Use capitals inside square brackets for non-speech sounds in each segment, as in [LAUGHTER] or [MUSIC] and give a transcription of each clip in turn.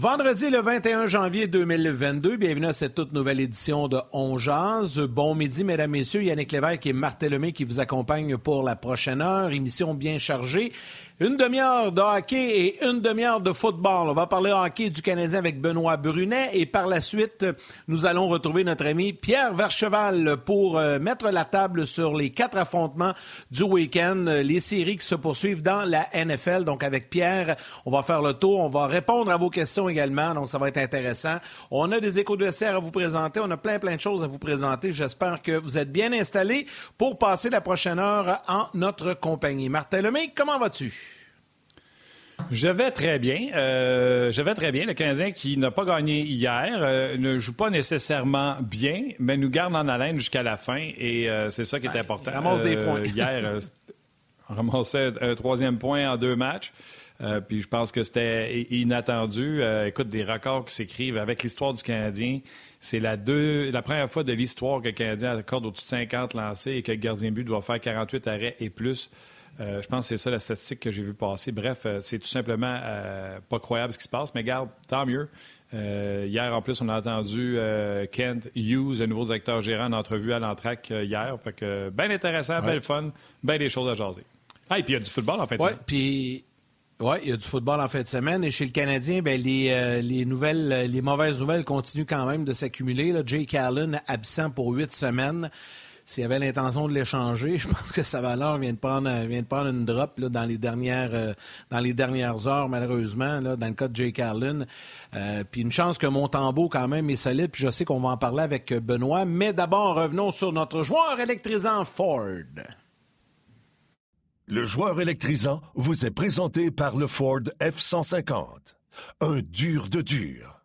Vendredi le 21 janvier 2022, bienvenue à cette toute nouvelle édition de On Jazz. Bon midi, mesdames, messieurs. Yannick Lévesque et Martin Lemay qui vous accompagnent pour la prochaine heure. Émission bien chargée. Une demi-heure de hockey et une demi-heure de football. On va parler hockey du Canadien avec Benoît Brunet et par la suite, nous allons retrouver notre ami Pierre Vercheval pour euh, mettre la table sur les quatre affrontements du week-end, les séries qui se poursuivent dans la NFL. Donc avec Pierre, on va faire le tour, on va répondre à vos questions également, donc ça va être intéressant. On a des échos de SR à vous présenter, on a plein plein de choses à vous présenter. J'espère que vous êtes bien installés pour passer la prochaine heure en notre compagnie. Martin Lemay, comment vas-tu? Je vais très bien. Euh, je vais très bien. Le Canadien qui n'a pas gagné hier euh, ne joue pas nécessairement bien, mais nous garde en haleine jusqu'à la fin et euh, c'est ça qui est important. Ramasse des points. [LAUGHS] hier, on ramassait un troisième point en deux matchs. puis je pense que c'était inattendu. écoute, des records qui s'écrivent avec l'histoire du Canadien. C'est la, deux, la première fois de l'histoire que le Canadien accorde au-dessus de 50 lancés et que le gardien but doit faire 48 arrêts et plus. Euh, je pense que c'est ça la statistique que j'ai vu passer. Bref, euh, c'est tout simplement euh, pas croyable ce qui se passe, mais garde, tant mieux. hier, en plus, on a entendu Kent Hughes, le nouveau directeur gérant, en entrevue à l'entraque hier. Fait que bien intéressant, belle fun, bien des choses à jaser. Ah, et puis il y a du football en fait. Oui, puis oui, il y a du football en fin de semaine. Et chez le Canadien, ben, les, les, nouvelles, les mauvaises nouvelles continuent quand même de s'accumuler. Jake Allen, absent pour huit semaines s'il avait l'intention de l'échanger, [LAUGHS] je pense que sa valeur vient de prendre, vient de prendre une drop là, dans, les dernières, euh, dans les dernières heures, malheureusement, là, dans le cas de Jake Allen. Euh, puis une chance que Montembeau, quand même, est solide. Puis je sais qu'on va en parler avec Benoît. Mais d'abord, revenons sur notre joueur électrisant Ford. Le joueur électrisant vous est présenté par le Ford F-150. Un dur de dur.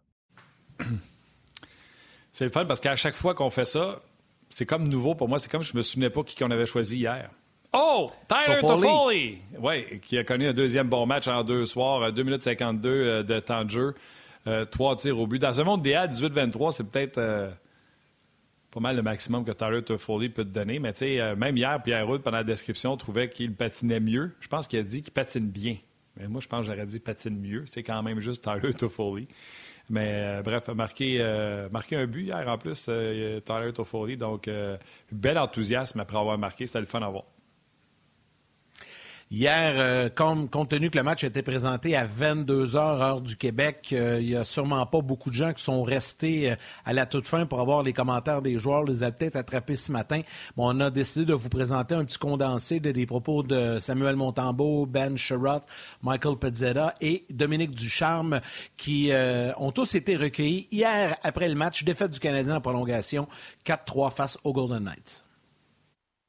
C'est le fun parce qu'à chaque fois qu'on fait ça, c'est comme nouveau pour moi. C'est comme je me souvenais pas qui qu'on avait choisi hier. Oh! Tyler Toffoli! Oui, qui a connu un deuxième bon match en deux soirs, 2 minutes 52 euh, de temps de jeu, euh, trois tirs au but. Dans ce monde DA 18-23, c'est peut-être euh, pas mal le maximum que Tyler Toffoli peut te donner. Mais tu sais, même hier, Pierre Roux, pendant la description, trouvait qu'il patinait mieux. Je pense qu'il a dit qu'il patine bien. Mais moi, je pense que j'aurais dit patine mieux. C'est quand même juste Tyler Toffoli. Mais euh, bref, marqué, euh, marqué un but hier en plus, euh, Tyler Toffoli. Donc, bel enthousiasme après avoir marqué. C'était le fun à voir. Hier, euh, compte, tenu que le match été présenté à 22 heures heure du Québec, euh, il n'y a sûrement pas beaucoup de gens qui sont restés euh, à la toute fin pour avoir les commentaires des joueurs. les a peut-être attrapés ce matin. Bon, on a décidé de vous présenter un petit condensé des propos de Samuel Montembeau, Ben Sherrod, Michael Pezzetta et Dominique Ducharme qui ont tous été recueillis hier après le match. Défaite du Canadien en prolongation, 4-3 face aux Golden Knights.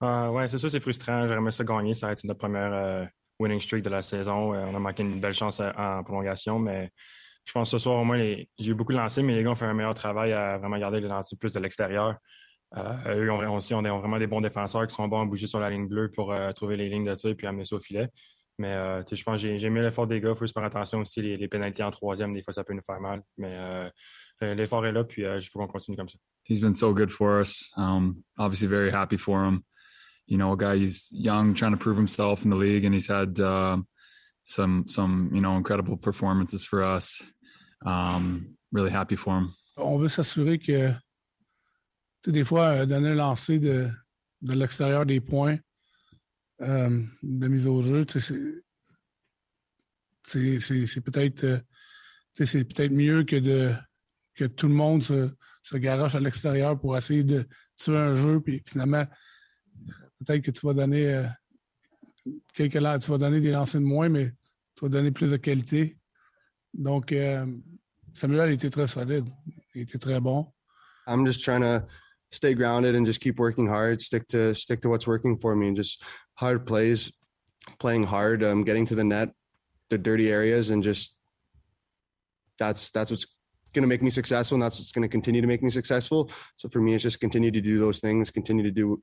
Uh, ouais, c'est sûr, c'est frustrant. J'aimerais ça gagner. Ça va être notre première euh, winning streak de la saison. Euh, on a manqué une belle chance en prolongation, mais je pense que ce soir, au moins, j'ai eu beaucoup de lancers, mais les gars ont fait un meilleur travail à vraiment garder les lancers plus de l'extérieur. eux ont, aussi on a vraiment des bons défenseurs qui sont bons à bouger sur la ligne bleue pour trouver les lignes de tir et amener ça au filet. Mais je pense que j'ai mis l'effort des gars. Il faut se faire attention aussi. Les, les, pénalités en troisième, des fois, ça peut nous faire mal. Mais l'effort est là, puis il faut qu'on continue comme ça. He's been so good for us. Um, obviously, very happy for him. You know, a guy he's young, trying to prove himself in the league, and he's had uh, some some you know incredible performances for us. Um, really happy for him. On veut s'assurer que, tu des fois, euh, donner un lancer de, de l'extérieur des points euh, de mise au jeu, sais, c'est peut-être euh, c'est peut-être mieux que de que tout le monde se, se garoche à l'extérieur pour essayer de tuer un jeu, puis finalement, peut-être que tu vas donner quelques tu vas donner des lancers de moins, mais tu vas donner plus de qualité. Donc, euh, Samuel était très solide. Il était très bon. I'm just trying to stay grounded and just keep working hard, stick to stick to what's working for me, and just hard plays, playing hard, um, getting to the net, the dirty areas, and just that's that's what's going to make me successful, and that's what's going to continue to make me successful. So for me, it's just continue to do those things, continue to do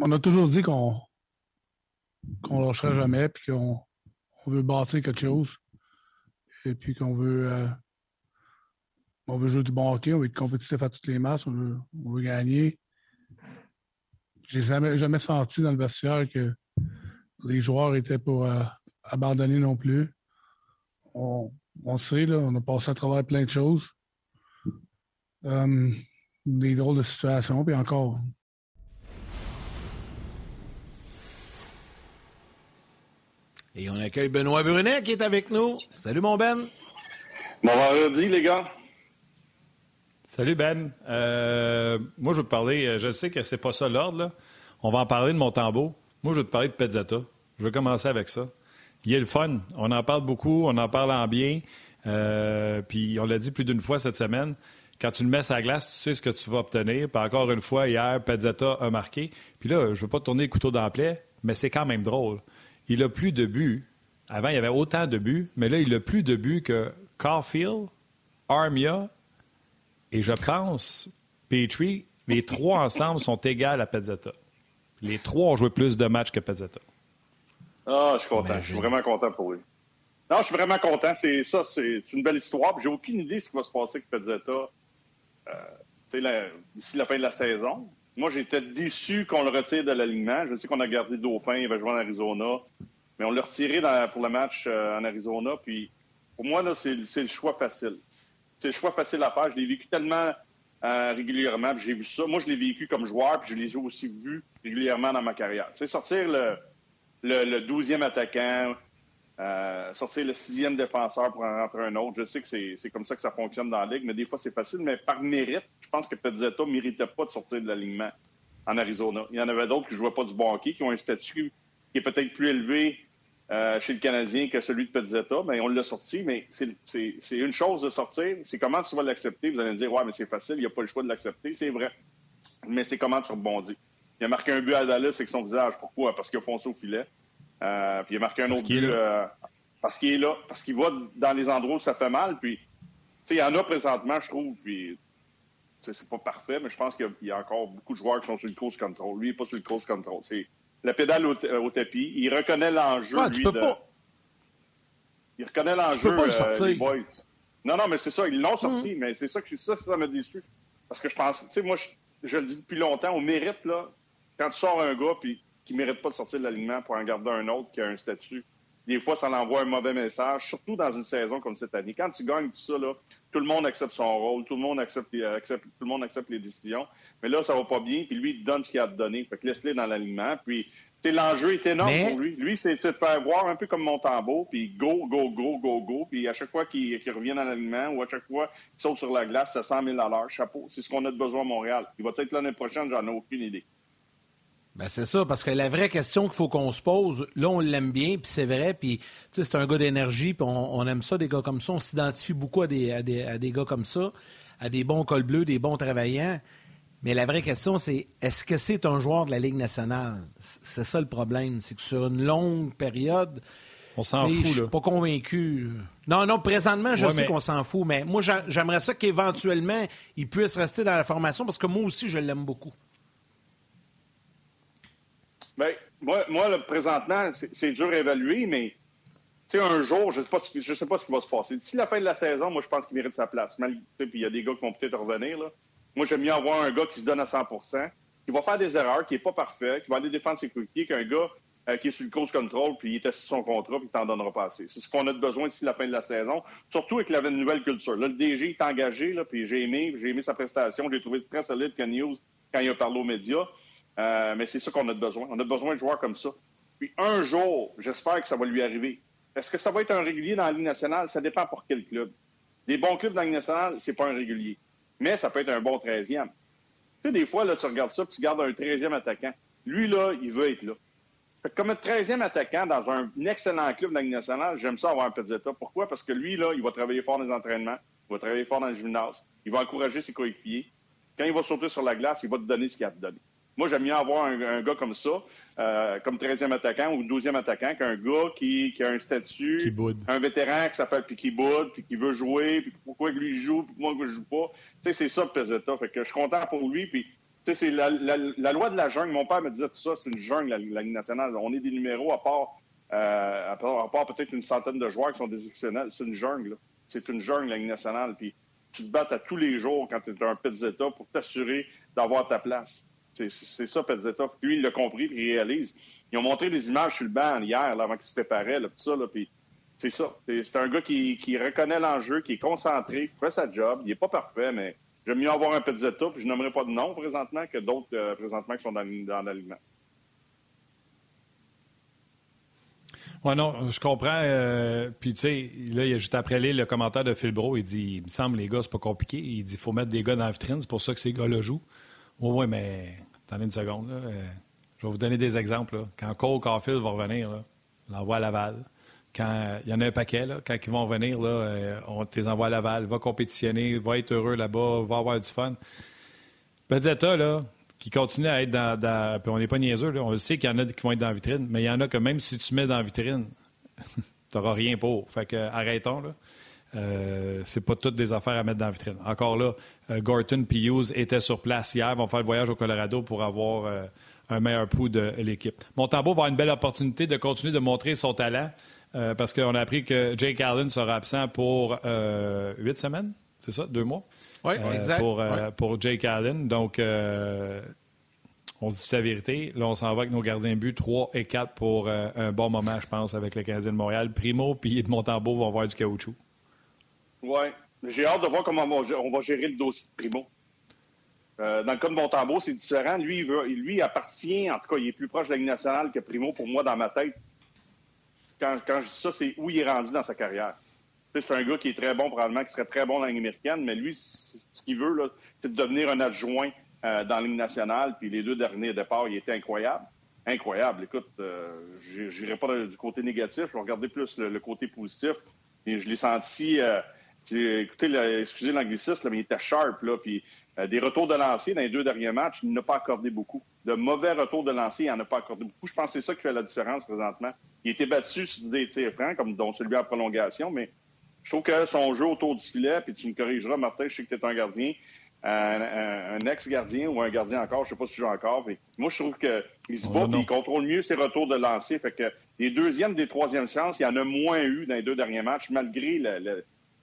On a toujours dit qu'on qu'on lâchera jamais, puis qu'on on veut bâtir quelque chose. Et puis qu'on veut, euh, veut jouer du bon hockey, on veut être compétitif à toutes les matchs, on veut, on veut gagner. J'ai jamais, jamais senti dans le vestiaire que les joueurs étaient pour euh, abandonner non plus. On, on sait, là, on a passé à travers plein de choses. Euh, des drôles de situations, puis encore, Et on accueille Benoît Brunet qui est avec nous. Salut mon Ben. Bon vendredi les gars. Salut Ben. Euh, moi je veux te parler, euh, je sais que c'est pas ça l'ordre. On va en parler de mon tambour. Moi je veux te parler de Pezzetta. Je veux commencer avec ça. Il y a le fun. On en parle beaucoup, on en parle en bien. Euh, puis on l'a dit plus d'une fois cette semaine. Quand tu le mets la glace, tu sais ce que tu vas obtenir. Puis encore une fois, hier, Pezzetta a marqué. Puis là, je veux pas tourner le couteau dans la plaie, mais c'est quand même drôle. Il a plus de buts. Avant, il y avait autant de buts, mais là, il a plus de buts que Caulfield, Armia et je pense Petrie. Les trois [LAUGHS] ensemble sont égaux à Pezzetta. Les trois ont joué plus de matchs que Pezzetta. Ah, je suis content. Je suis vraiment content pour lui. Non, je suis vraiment content. C'est ça, c'est une belle histoire. J'ai aucune idée de ce qui va se passer avec Pezzetta euh, d'ici la fin de la saison. Moi, j'étais déçu qu'on le retire de l'alignement. Je sais qu'on a gardé Dauphin, il va jouer en Arizona, mais on l'a retiré pour le match euh, en Arizona. Puis, pour moi, là, c'est, le choix facile. C'est le choix facile à faire. Je l'ai vécu tellement euh, régulièrement, j'ai vu ça. Moi, je l'ai vécu comme joueur, puis je l'ai aussi vu régulièrement dans ma carrière. C'est sortir le, le, 12e attaquant, euh, sortir le sixième défenseur pour en rentrer un autre. Je sais que c'est comme ça que ça fonctionne dans la Ligue, mais des fois, c'est facile. Mais par mérite, je pense que Pezzetta ne méritait pas de sortir de l'alignement en Arizona. Il y en avait d'autres qui ne jouaient pas du bon hockey, qui ont un statut qui est peut-être plus élevé euh, chez le Canadien que celui de Pezzetta. Mais on l'a sorti, mais c'est une chose de sortir. C'est comment tu vas l'accepter? Vous allez me dire, ouais, mais c'est facile, il n'y a pas le choix de l'accepter. C'est vrai. Mais c'est comment tu rebondis. Il a marqué un but à Dallas avec son visage. Pourquoi? Parce qu'il a foncé au filet. Euh, puis il a marqué un autre but euh, parce qu'il est là, parce qu'il va dans les endroits où ça fait mal. Puis, il y en a présentement, je trouve. Puis, c'est pas parfait, mais je pense qu'il y, a encore beaucoup de joueurs qui sont sur le course control. Lui, il n'est pas sur le course control. C'est la pédale au, tapis. Il reconnaît l'enjeu. Tu peux pas. Il reconnaît l'enjeu. Tu peux pas le euh, sortir. Non, non, mais c'est ça. Ils l'ont sorti, mm. mais c'est ça que ça, ça m'a déçu. Parce que je pense, tu sais, moi, je, je, le dis depuis longtemps, au mérite, là, quand tu sors un gars, puis qui ne mérite pas de sortir de l'alignement pour en garder un autre qui a un statut. Des fois, ça envoie un mauvais message, surtout dans une saison comme cette année. Quand tu gagnes tout ça, là, tout le monde accepte son rôle, tout le monde accepte, accepte, tout le monde accepte les décisions. Mais là, ça va pas bien, puis lui, il donne ce qu'il a à te donner. Fait que laisse-le dans l'alignement. Puis, l'enjeu est énorme pour lui. Lui, c'est de faire voir un peu comme Montembeau, puis go, go, go, go, go. Puis à chaque fois qu'il revient dans l'alignement ou à chaque fois qu'il saute sur la glace, c'est 100 000 à l'heure. Chapeau. C'est ce qu'on a de besoin à Montréal. Il va être l'année prochaine, j'en ai aucune idée. Ben c'est ça, parce que la vraie question qu'il faut qu'on se pose, là, on l'aime bien, puis c'est vrai, puis c'est un gars d'énergie, puis on, aime ça, des gars comme ça. On s'identifie beaucoup à des, à, des, gars comme ça, à des bons cols bleus, des bons travaillants. Mais la vraie question, c'est est-ce que c'est un joueur de la Ligue nationale? C'est ça le problème. C'est que sur une longue période, on s'en fout. Je suis pas convaincu. Non, non, présentement, je sais qu'on s'en fout, mais moi, j'aimerais ça qu'éventuellement, il puisse rester dans la formation parce que moi aussi, je l'aime beaucoup. Bien, moi, moi présentement, c'est dur à évaluer, mais un jour, je ne sais, pas ce, sais pas ce qui va se passer. D'ici la fin de la saison, moi, je pense qu'il mérite sa place. Puis il y a des gars qui vont peut-être revenir. Là. Moi, j'aime mieux avoir un gars qui se donne à 100% qui va faire des erreurs, qui n'est pas parfait, qui va aller défendre ses coéquipiers, qu'un gars euh, qui est sur le cause control, puis il est assis son contrat, puis il t'en donnera pas assez. C'est ce qu'on a besoin d'ici la fin de la saison, surtout avec la nouvelle culture. Là, le DG est engagé, là, puis j'ai aimé, j'ai aimé sa prestation, j'ai trouvé très solide que News quand il a parlé aux médias. Euh, mais c'est ça qu'on a besoin. On a besoin de joueurs comme ça. Puis un jour, j'espère que ça va lui arriver. Est-ce que ça va être un régulier dans la Ligue nationale? Ça dépend pour quel club. Des bons clubs dans la Ligue nationale, c'est pas un régulier. Mais ça peut être un bon 13e. Tu sais, des fois, là, tu regardes ça, puis tu gardes un 13e attaquant. Lui, là, il veut être là. comme un 13e attaquant dans un excellent club dans la Ligue nationale, j'aime ça avoir un petit état. Pourquoi? Parce que lui, là, il va travailler fort dans les entraînements, il va travailler fort dans le gymnase, il va encourager ses coéquipiers. Quand il va sauter sur la glace, il va te donner ce qu'il a à te donner. Moi, j'aime mieux avoir un, gars comme ça, euh, comme 13e attaquant ou 12e attaquant, qu'un gars qui, a un statut, un vétéran qui s'appelle puis qui boude, puis qui veut jouer, puis pourquoi lui joue, puis moi je joue pas. Tu sais, c'est ça Pezzetta. Fait que je suis content pour lui, puis c'est la, la, loi de la jungle. Mon père me disait tout ça, c'est une jungle, la, Ligue nationale. On est des numéros à part, euh, à part, peut-être une centaine de joueurs qui sont des exceptionnels. C'est une jungle. C'est une jungle, la Ligue nationale. Puis tu te bats à tous les jours quand tu es un Pizzetta pour t'assurer d'avoir ta place. C'est ça, Pizzetta. Lui, il l'a compris, puis il réalise. Ils ont montré des images sur le banc hier, là, avant qu'il se préparait, là, ça, là, puis c'est ça. C'est un gars qui, reconnaît l'enjeu, qui est concentré, qui fait sa job. Il n'est pas parfait, mais J'aime mieux avoir un Pizzetta, puis je n'aimerais pas de nom présentement que d'autres euh, présentement qui sont dans, dans l'alignement. Oui, non, je comprends. Euh, puis, tu sais, là, il y a juste après les, le commentaire de Phil Bro. Il dit Il me semble, les gars, c'est pas compliqué. Il dit faut mettre des gars dans la vitrine. C'est pour ça que ces gars-là jouent. Oui, oui, mais attendez une seconde. Là. Euh, je vais vous donner des exemples. Quand Cole Caulfield va revenir, l'envoie à Laval. Quand il y en a un paquet, quand ils vont revenir, euh, on les envoie à Laval, va compétitionner, va être heureux là-bas, va avoir du fun. Bedzetta, là, qui continue à être dans. puis on n'est pas niaiseux, là, on sait qu'il y en a qui vont être dans la vitrine, mais il y en a que même si tu mets dans la vitrine, [LAUGHS] tu n'auras rien pour. Fait que arrêtons, là. Euh, c'est pas toutes des affaires à mettre dans la vitrine. Encore là, euh, Gorton et Hughes étaient sur place hier, vont faire le voyage au Colorado pour avoir euh, un meilleur pouls de l'équipe. Montembeau va avoir une belle opportunité de continuer de montrer son talent. Parce qu'on a appris que Jake Allen sera absent pour huit semaines, c'est ça, deux mois? Oui, exact. Pour, pour Jake Allen. Donc, on se dit la vérité. Là, on s'en va avec nos gardiens but 3 et 4 pour un bon moment, je pense, avec le Canadien de Montréal. Primo puis Montembeau vont avoir du caoutchouc. Oui. J'ai hâte de voir comment on va gérer le dossier de Primo. dans le cas de Montembeau, c'est différent. Lui, il veut, lui appartient, en tout cas, il est plus proche de la Ligue nationale que Primo pour moi dans ma tête quand, je dis ça, c'est où il est rendu dans sa carrière. C'est un gars qui est très bon, probablement, qui serait très bon dans la Ligue américaine, mais lui, ce qu'il veut, c'est de devenir un adjoint euh, dans la Ligue nationale. Puis les deux derniers départs, il était incroyable. Incroyable. Écoute, euh, je n'irai pas du côté négatif, je vais regarder plus le, côté positif. Et je l'ai senti. Euh, écoutez, excusez l'anglicisme, mais il était sharp. Là, puis euh, des retours de lancer dans les deux derniers matchs, il n'a pas accordé beaucoup. De mauvais retours de lancer, il n'en a pas accordé beaucoup. Je pense que c'est ça qui fait la différence présentement. Il était battu sur des tirs francs, comme dont celui en prolongation, mais je trouve que son jeu autour du filet, puis tu me corrigeras, Martin, je sais que tu es un gardien, un, ex-gardien ou un gardien encore, je ne sais pas si tu joues encore. moi, je trouve qu'il se bat, il contrôle mieux ses retours de lancer. Fait que les deuxièmes, des troisièmes chances, il y en a moins eu dans les deux derniers matchs, malgré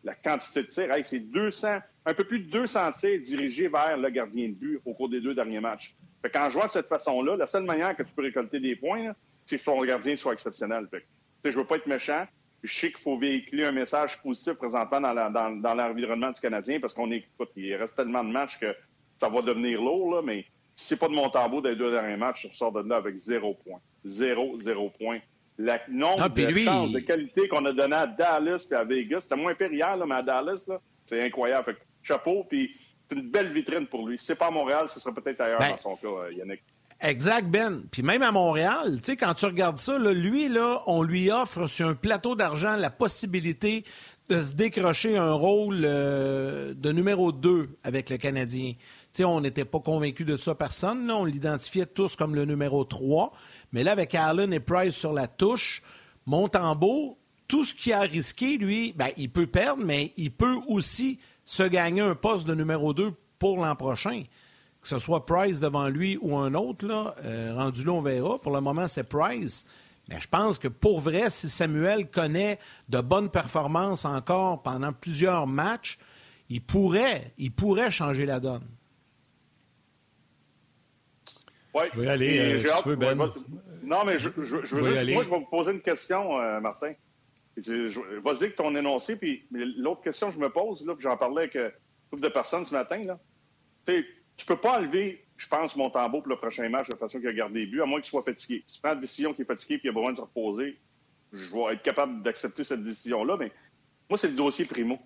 la quantité de tirs. c'est 200 un peu plus de 200 tirs dirigés vers le gardien de but au cours des deux derniers matchs. Fait qu'en jouant de cette façon-là, la seule manière que tu peux récolter des points, c'est que ton gardien soit exceptionnel. Fait que, je veux pas être méchant. Je sais qu'il faut véhiculer un message positif présentement dans, l'environnement du Canadien parce qu'on écoute, il reste tellement de matchs que ça va devenir lourd, mais si c'est pas de mon tambour des deux derniers matchs, je sors de là avec zéro point. Zéro, zéro point. Le nombre ah, de de qualité qu'on a donné à Dallas et à Vegas, c'était moins impérial, mais à Dallas, c'est incroyable chapeau, puis c'est une belle vitrine pour lui. Si c'est pas à Montréal, ce serait peut-être ailleurs ben, dans son cas, euh, Yannick. Exact, Ben. Puis même à Montréal, tu sais, quand tu regardes ça, lui, là, on lui offre sur un plateau d'argent la possibilité de se décrocher un rôle euh, de numéro 2 avec le Canadien. Tu sais, on n'était pas convaincu de ça, personne. On l'identifiait tous comme le numéro 3. Mais là, avec Allen et Price sur la touche, Montembeau, tout ce qu'il a risqué, lui, ben, il peut perdre, mais il peut aussi se gagner un poste de numéro 2 pour l'an prochain. Que ce soit Price devant lui ou un autre, euh, rendu là, on verra. Pour le moment, c'est Price. Mais je pense que pour vrai, si Samuel connaît de bonnes performances encore pendant plusieurs matchs, il pourrait, il pourrait changer la donne. Oui. Je vais aller, euh, si tu veux, Ben. non, mais je, je, je veux juste, moi, je vais vous poser une question, euh, Martin. Vas-y avec ton énoncé, puis l'autre question que je me pose, là, puis j'en parlais avec un groupe de personnes ce matin, là, tu peux pas enlever, je pense, mon tambour pour le prochain match de façon qu'il a gardé des buts, à moins qu'il soit fatigué. Si tu prends une décision qui est fatigué puis il a besoin de se reposer, je vais être capable d'accepter cette décision-là, mais moi, c'est le dossier Primo.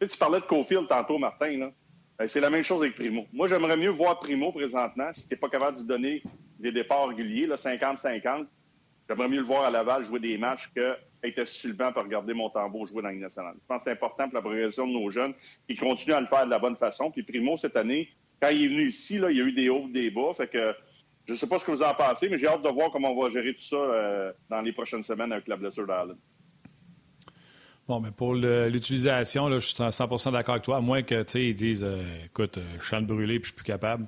Tu, tu parlais de Cofield tantôt, Martin, là. Ben, c'est la même chose avec Primo. Moi, j'aimerais mieux voir Primo présentement, si tu pas capable de donner des départs réguliers, 50-50. J'aimerais mieux le voir à Laval jouer des matchs que être sur le pour regarder tambour jouer dans la nationale. Je pense que c'est important pour la progression de nos jeunes qui continuent à le faire de la bonne façon. Puis Primo, cette année, quand il est venu ici, là, il y a eu des hauts, des bas. Fait que je ne sais pas ce que vous en pensez, mais j'ai hâte de voir comment on va gérer tout ça euh, dans les prochaines semaines avec la blessure d'Allen. Bon, mais pour l'utilisation, je suis à 100% d'accord avec toi, à moins que ils disent euh, écoute, euh, je suis brûlé puis je suis plus capable.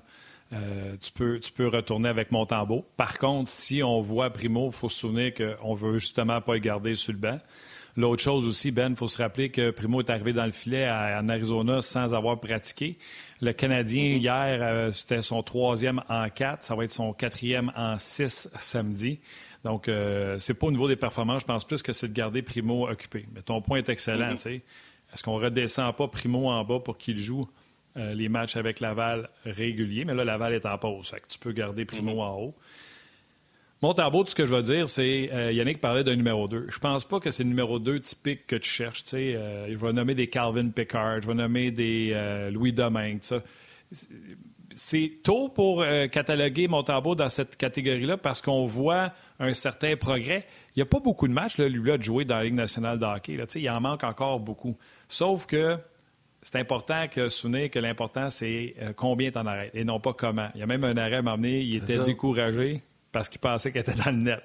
euh, tu, peux, tu peux retourner avec Montembeau. Par contre, si on voit Primo, il faut se souvenir qu'on veut justement pas le garder sur le banc. L'autre chose aussi, Ben, il faut se rappeler que Primo est arrivé dans le filet en Arizona sans avoir pratiqué. Le Canadien, mm-hmm. hier, euh, c'était son troisième en quatre. Ça va être son quatrième en six samedi. Donc, euh, c'est pas au niveau des performances. Je pense plus que c'est de garder Primo occupé. Mais ton point est excellent. Mm-hmm. Est-ce qu'on redescend pas Primo en bas pour qu'il joue euh, les matchs avec Laval réguliers? Mais là, Laval est en pause. Fait que tu peux garder Primo mm-hmm. en haut. Montembeau, tout ce que je veux dire, c'est euh, Yannick parlait d'un numéro 2. Je pense pas que c'est le numéro 2 typique que tu cherches. Euh, je vais nommer des Calvin Pickard, je vais nommer des euh, Louis Domingue. C'est tôt pour cataloguer Montembeau dans cette catégorie-là parce qu'on voit un certain progrès. Il n'y a pas beaucoup de matchs, là, lui, là, de jouer dans la Ligue nationale de hockey. Là, il en manque encore beaucoup. Sauf que c'est important que souvenir que l'important, c'est combien tu en arrêtes et non pas comment. Il y a même un arrêt à m'emmener, il était découragé parce qu'il pensait qu'elle était dans le net.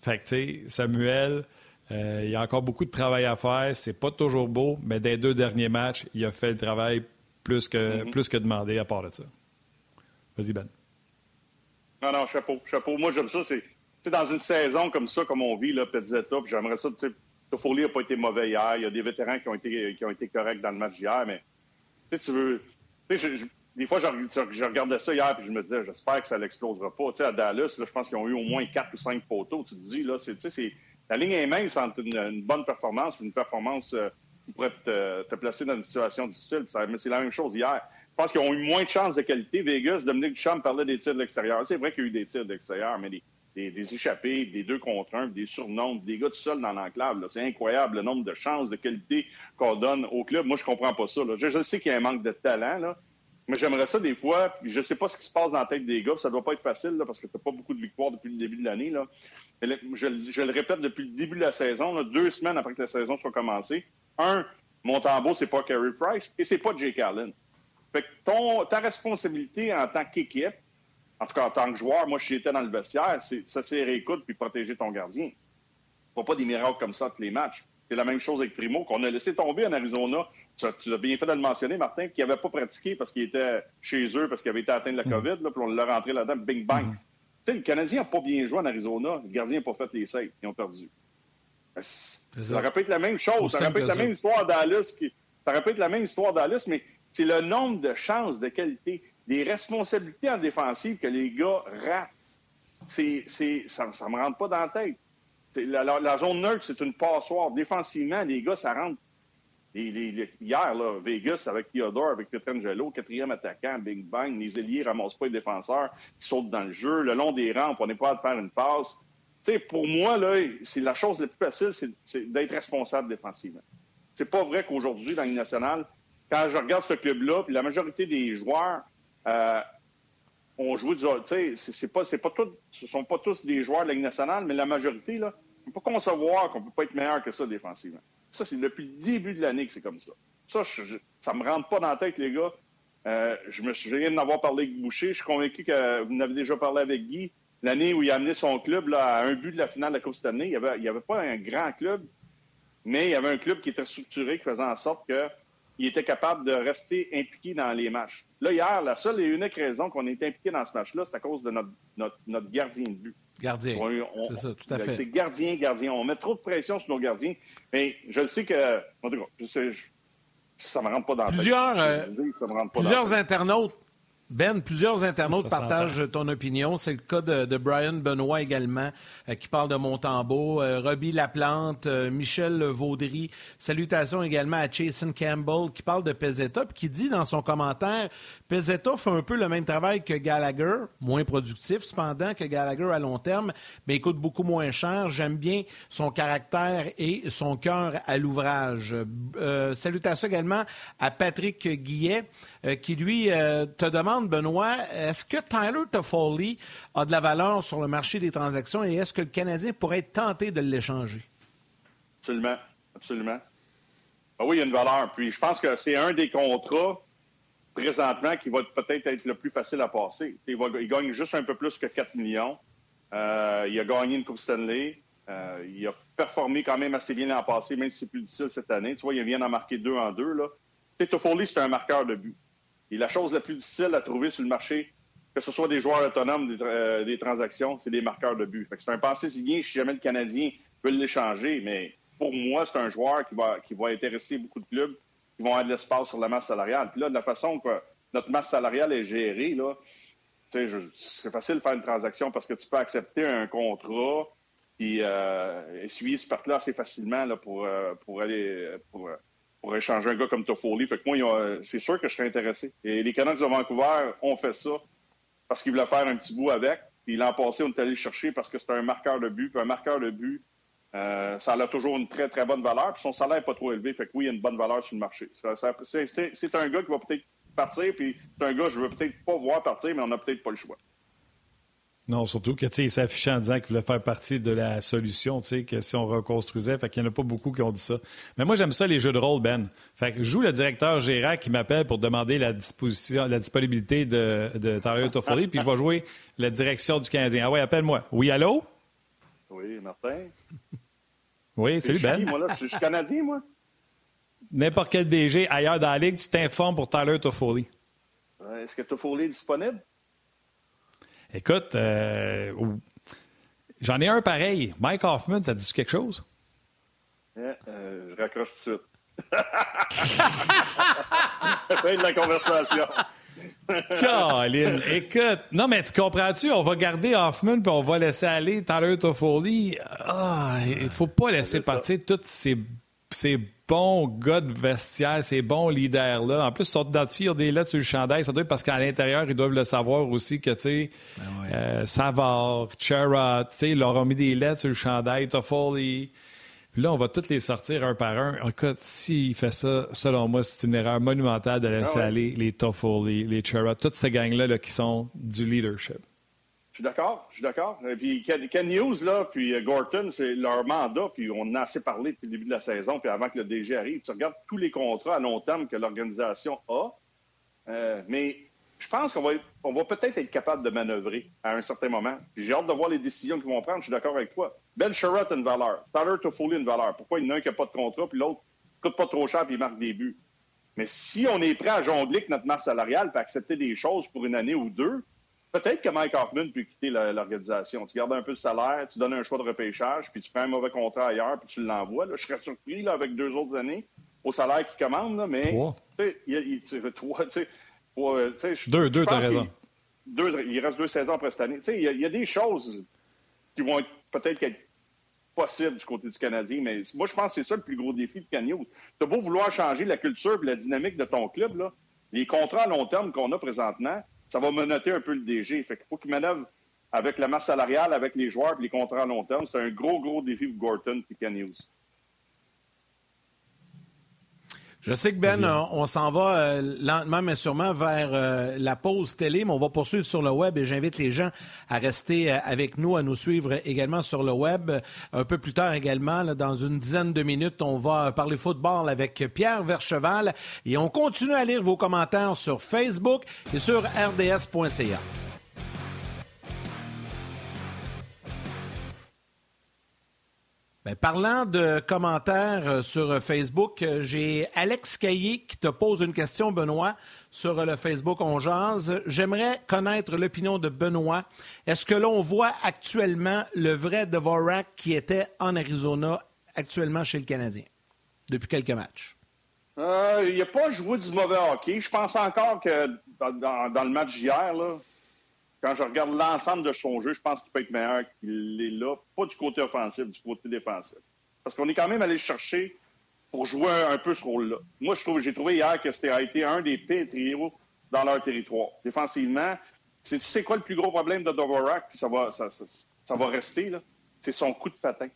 Fait que, tu sais, Samuel, euh, il y a encore beaucoup de travail à faire. C'est pas toujours beau, mais des deux derniers matchs, il a fait le travail plus que, mm-hmm. plus que demandé à part de ça. Vas-y, Ben. Non, non, chapeau. Chapeau. Moi, j'aime ça. C'est dans une saison comme ça, comme on vit, là, Petzetta, puis j'aimerais ça. Toffoli n'a pas été mauvais hier. Il y a des vétérans qui ont été, qui ont été corrects dans le match d'hier, mais tu veux. Je, des fois, je, regardais ça hier et je me disais, j'espère que ça l'explosera pas. Tu sais, à Dallas, je pense qu'ils ont eu au moins quatre ou cinq photos. Tu te dis, là, c'est, la ligne est mince entre une, bonne performance et une performance euh, qui pourrait te, placer dans une situation difficile. Mais c'est la même chose hier. Je pense qu'ils ont eu moins de chances de qualité. Vegas, Dominique Duchamp parlait des tirs de l'extérieur. C'est vrai qu'il y a eu des tirs de l'extérieur, mais des, échappés, des deux contre un, des surnoms, des gars tout seuls dans l'enclave. C'est incroyable le nombre de chances, de qualité qu'on donne au club. Moi, je comprends pas ça. Je, sais qu'il y a un manque de talent, mais j'aimerais ça des fois, je sais pas ce qui se passe dans la tête des gars, ça doit pas être facile, parce que tu pas beaucoup de victoires depuis le début de l'année. Je, le répète depuis le début de la saison, deux semaines après que la saison soit commencée. Un, Montembeau, c'est pas Carey Price et c'est pas Jake Allen. Fait que ton, ta responsabilité en tant qu'équipe, en tout cas en tant que joueur, moi, j'étais dans le vestiaire, c'est ça c'est réécoute puis protéger ton gardien. Faut pas des miracles comme ça tous les matchs. C'est la même chose avec Primo, qu'on a laissé tomber en Arizona tu, as bien fait de le mentionner, Martin, qui n'avait pas pratiqué parce qu'il était chez eux, parce qu'il avait été atteint de la mm. COVID, là, puis on l'a rentré là-dedans, bing bang. Mm. Tu sais, le Canadien n'a pas bien joué en Arizona, le gardien n'a pas fait les saves, ils ont perdu. Ça, répète la même chose, ça répète la même histoire d'Alice, ça répète la même histoire d'Alice, mais c'est le nombre de chances, de qualité, des responsabilités en défensive que les gars ratent. C'est, ça ne me rentre pas dans la tête. La, zone neutre, c'est une passoire. Défensivement, les gars, ça rentre hier, là, Vegas avec Theodore, avec Pietrangelo, quatrième attaquant, bing bang, les ailiers ramassent pas les défenseurs, qui sautent dans le jeu, le long des rampes, on n'est pas à faire une passe. sais, pour moi, là, c'est la chose la plus facile, c'est d'être responsable défensivement. C'est pas vrai qu'aujourd'hui, dans l'Union nationale, quand je regarde ce club-là, puis la majorité des joueurs euh, ont joué du. Sais, c'est pas, pas ce sont pas tous des joueurs de la Ligue nationale, mais la majorité, là, on peut pas concevoir qu'on peut pas être meilleur que ça défensivement. Ça, c'est depuis le début de l'année que c'est comme ça. Ça, ça me rentre pas dans la tête, les gars. Euh, je me souviens d'en avoir parlé avec Boucher. Je suis convaincu que vous en avez déjà parlé avec Guy. L'année où il a amené son club à un but de la finale de la Coupe cette année, il n'y avait, avait, pas un grand club, mais il y avait un club qui était structuré, qui faisait en sorte qu'il était capable de rester impliqué dans les matchs. Là, hier, la seule et unique raison qu'on est impliqué dans ce match-là, c'est à cause de notre, notre gardien de but. Gardien. C'est ça, tout à fait. C'est gardien, gardien. On met trop de pression sur nos gardiens. Mais je sais que. En tout cas, je sais, ça me rentre pas dans la tête. Euh, plusieurs internautes ben, plusieurs internautes partagent ton opinion. C'est le cas de, Brian Benoît également, euh, qui parle de Montembeau. Euh, Robbie Laplante, euh, Michel Vaudry. Salutations également à Jason Campbell, qui parle de Pezetta, puis qui dit dans son commentaire, Pezetta fait un peu le même travail que Gallagher, moins productif cependant que Gallagher à long terme, mais il coûte beaucoup moins cher. J'aime bien son caractère et son cœur à l'ouvrage. salutations également à Patrick Guillet. Qui lui te demande, Benoît, est-ce que Tyler Toffoli a de la valeur sur le marché des transactions et est-ce que le Canadien pourrait être tenté de l'échanger? Absolument, absolument. Ah oui, il y a une valeur. Puis je pense que c'est un des contrats présentement qui va peut-être être le plus facile à passer. Il, gagne juste un peu plus que 4 millions. Euh, il a gagné une Coupe Stanley. il a performé quand même assez bien l'an passé, même si c'est plus difficile cette année. Tu vois, il vient d'en marquer deux en deux. Toffoli, c'est un marqueur de but. Et la chose la plus difficile à trouver sur le marché que ce soit des joueurs autonomes, des, euh, transactions, c'est des marqueurs de but. C'est un passé signé si jamais le Canadien veut l'échanger, mais pour moi, c'est un joueur qui va, intéresser beaucoup de clubs qui vont avoir de l'espace sur la masse salariale. Puis là, de la façon que notre masse salariale est gérée, là, c'est facile de faire une transaction parce que tu peux accepter un contrat et euh, essuyer ce part-là assez facilement euh, pour aller pour, pour, échanger un gars comme Toffoli. Fait que moi, c'est sûr que je serais intéressé. Et les Canucks de Vancouver ont fait ça parce qu'ils voulaient faire un petit bout avec. Puis l'an passé, on est allé le chercher parce que c'est un marqueur de but. Puis un marqueur de but, euh, ça a toujours une très, très bonne valeur. Puis son salaire n'est pas trop élevé. Fait que oui, il y a une bonne valeur sur le marché. C'est un gars qui va peut-être partir. Puis c'est un gars que je veux peut-être pas voir partir, mais on n'a peut-être pas le choix. Non, surtout que il s'affichait en disant qu'il voulait faire partie de la solution, que si on reconstruisait, fait qu'il n'y en a pas beaucoup qui ont dit ça. Mais moi, j'aime ça, les jeux de rôle, Ben. Fait que je joue le directeur Gérard qui m'appelle pour demander la disposition, la disponibilité de, de Tyler [LAUGHS] Toffoli, puis je vais jouer la direction du Canadien. Ah ouais, appelle-moi. Oui, allô? Oui, Martin? [LAUGHS] Oui, salut, Ben. Moi, là, je suis Canadien, moi. N'importe quel DG ailleurs dans la ligue, tu t'informes pour Tyler Toffoli. Est-ce que Toffoli est disponible? Écoute, euh, j'en ai un pareil. Mike Hoffman, ça dit quelque chose? Euh, je raccroche tout de suite. [LAUGHS] fin de la conversation. [LAUGHS] Caroline, écoute, non, mais tu comprends-tu? On va garder Hoffman puis on va laisser aller Tyler Toffoli. Ah, il faut pas laisser partir tous ces, ces bons gars de vestiaire, ces bons leaders-là. En plus, ils sont identifiés, ils ont des lettres sur le chandail. Ça doit être parce qu'à l'intérieur, ils doivent le savoir aussi que, tu sais, ben euh, Savard, Chera, tu sais, ils leur ont mis des lettres sur le chandail, Toffoli. Puis là, on va toutes les sortir un par un. Écoute, s'il fait ça, selon moi, c'est une erreur monumentale de laisser ah aller les Toffoli, les Chera, toutes ces gangs-là là, qui sont du leadership. Je suis d'accord, je suis d'accord. Puis Ken News, là, puis euh, Gorton, c'est leur mandat, puis on en a assez parlé depuis le début de la saison, puis avant que le DG arrive. Tu regardes tous les contrats à long terme que l'organisation a, euh, mais je pense qu'on va, on va peut-être être capable de manœuvrer à un certain moment. J'ai hâte de voir les décisions qu'ils vont prendre. Je suis d'accord avec toi. Ben Sherratt a une valeur. Tyler Toffoli a une valeur. Pourquoi il y en a un qui n'a pas de contrat, puis l'autre coûte pas trop cher, puis il marque des buts? Mais si on est prêt à jongler avec notre masse salariale, puis accepter des choses pour une année ou deux, Peut-être que Mike Hoffman peut quitter l'organisation. Tu gardes un peu de salaire, tu donnes un choix de repêchage, puis tu prends un mauvais contrat ailleurs, puis tu l'envoies. Je serais surpris là, avec deux autres années au salaire qu'il commande, là, mais. Trois. Il, il, trois, deux, deux, t'as raison. Deux, il reste deux saisons après cette année. Il y, a, il y a des choses qui vont peut-être être possibles du côté du Canadien, mais moi, je pense que c'est ça le plus gros défi de Canyon. Tu as beau vouloir changer la culture et la dynamique de ton club, là, les contrats à long terme qu'on a présentement, ça va menotter un peu le DG. Fait qu'il faut qu'il manœuvre avec la masse salariale, avec les joueurs et les contrats à long terme. C'est un gros, gros défi pour Gorton et Ken Hughes. Je sais que Ben, on, s'en va euh, lentement mais sûrement vers euh, la pause télé, mais on va poursuivre sur le web et j'invite les gens à rester euh, avec nous, à nous suivre également sur le web. Un peu plus tard également, dans une dizaine de minutes, on va parler football avec Pierre Vercheval et on continue à lire vos commentaires sur Facebook et sur rds.ca. Ben, parlant de commentaires euh, sur Facebook, euh, j'ai Alex Caillé qui te pose une question, Benoît, sur le Facebook On J'aimerais connaître l'opinion de Benoît. Est-ce que l'on voit actuellement le vrai Dvorak qui était en Arizona actuellement chez le Canadien depuis quelques matchs? Euh, il n'a pas joué du mauvais hockey. Je pense encore que dans, dans le match d'hier, quand je regarde l'ensemble de son jeu, je pense qu'il peut être meilleur qu'il est là, pas du côté offensif, du côté défensif. Parce qu'on est quand même allé chercher pour jouer un, peu ce rôle-là. Moi, je trouve, j'ai trouvé hier que c'était a été un des pires dans leur territoire. Défensivement, tu sais quoi le plus gros problème de Dvorak, puis ça va, ça, va rester, c'est son coup de patin.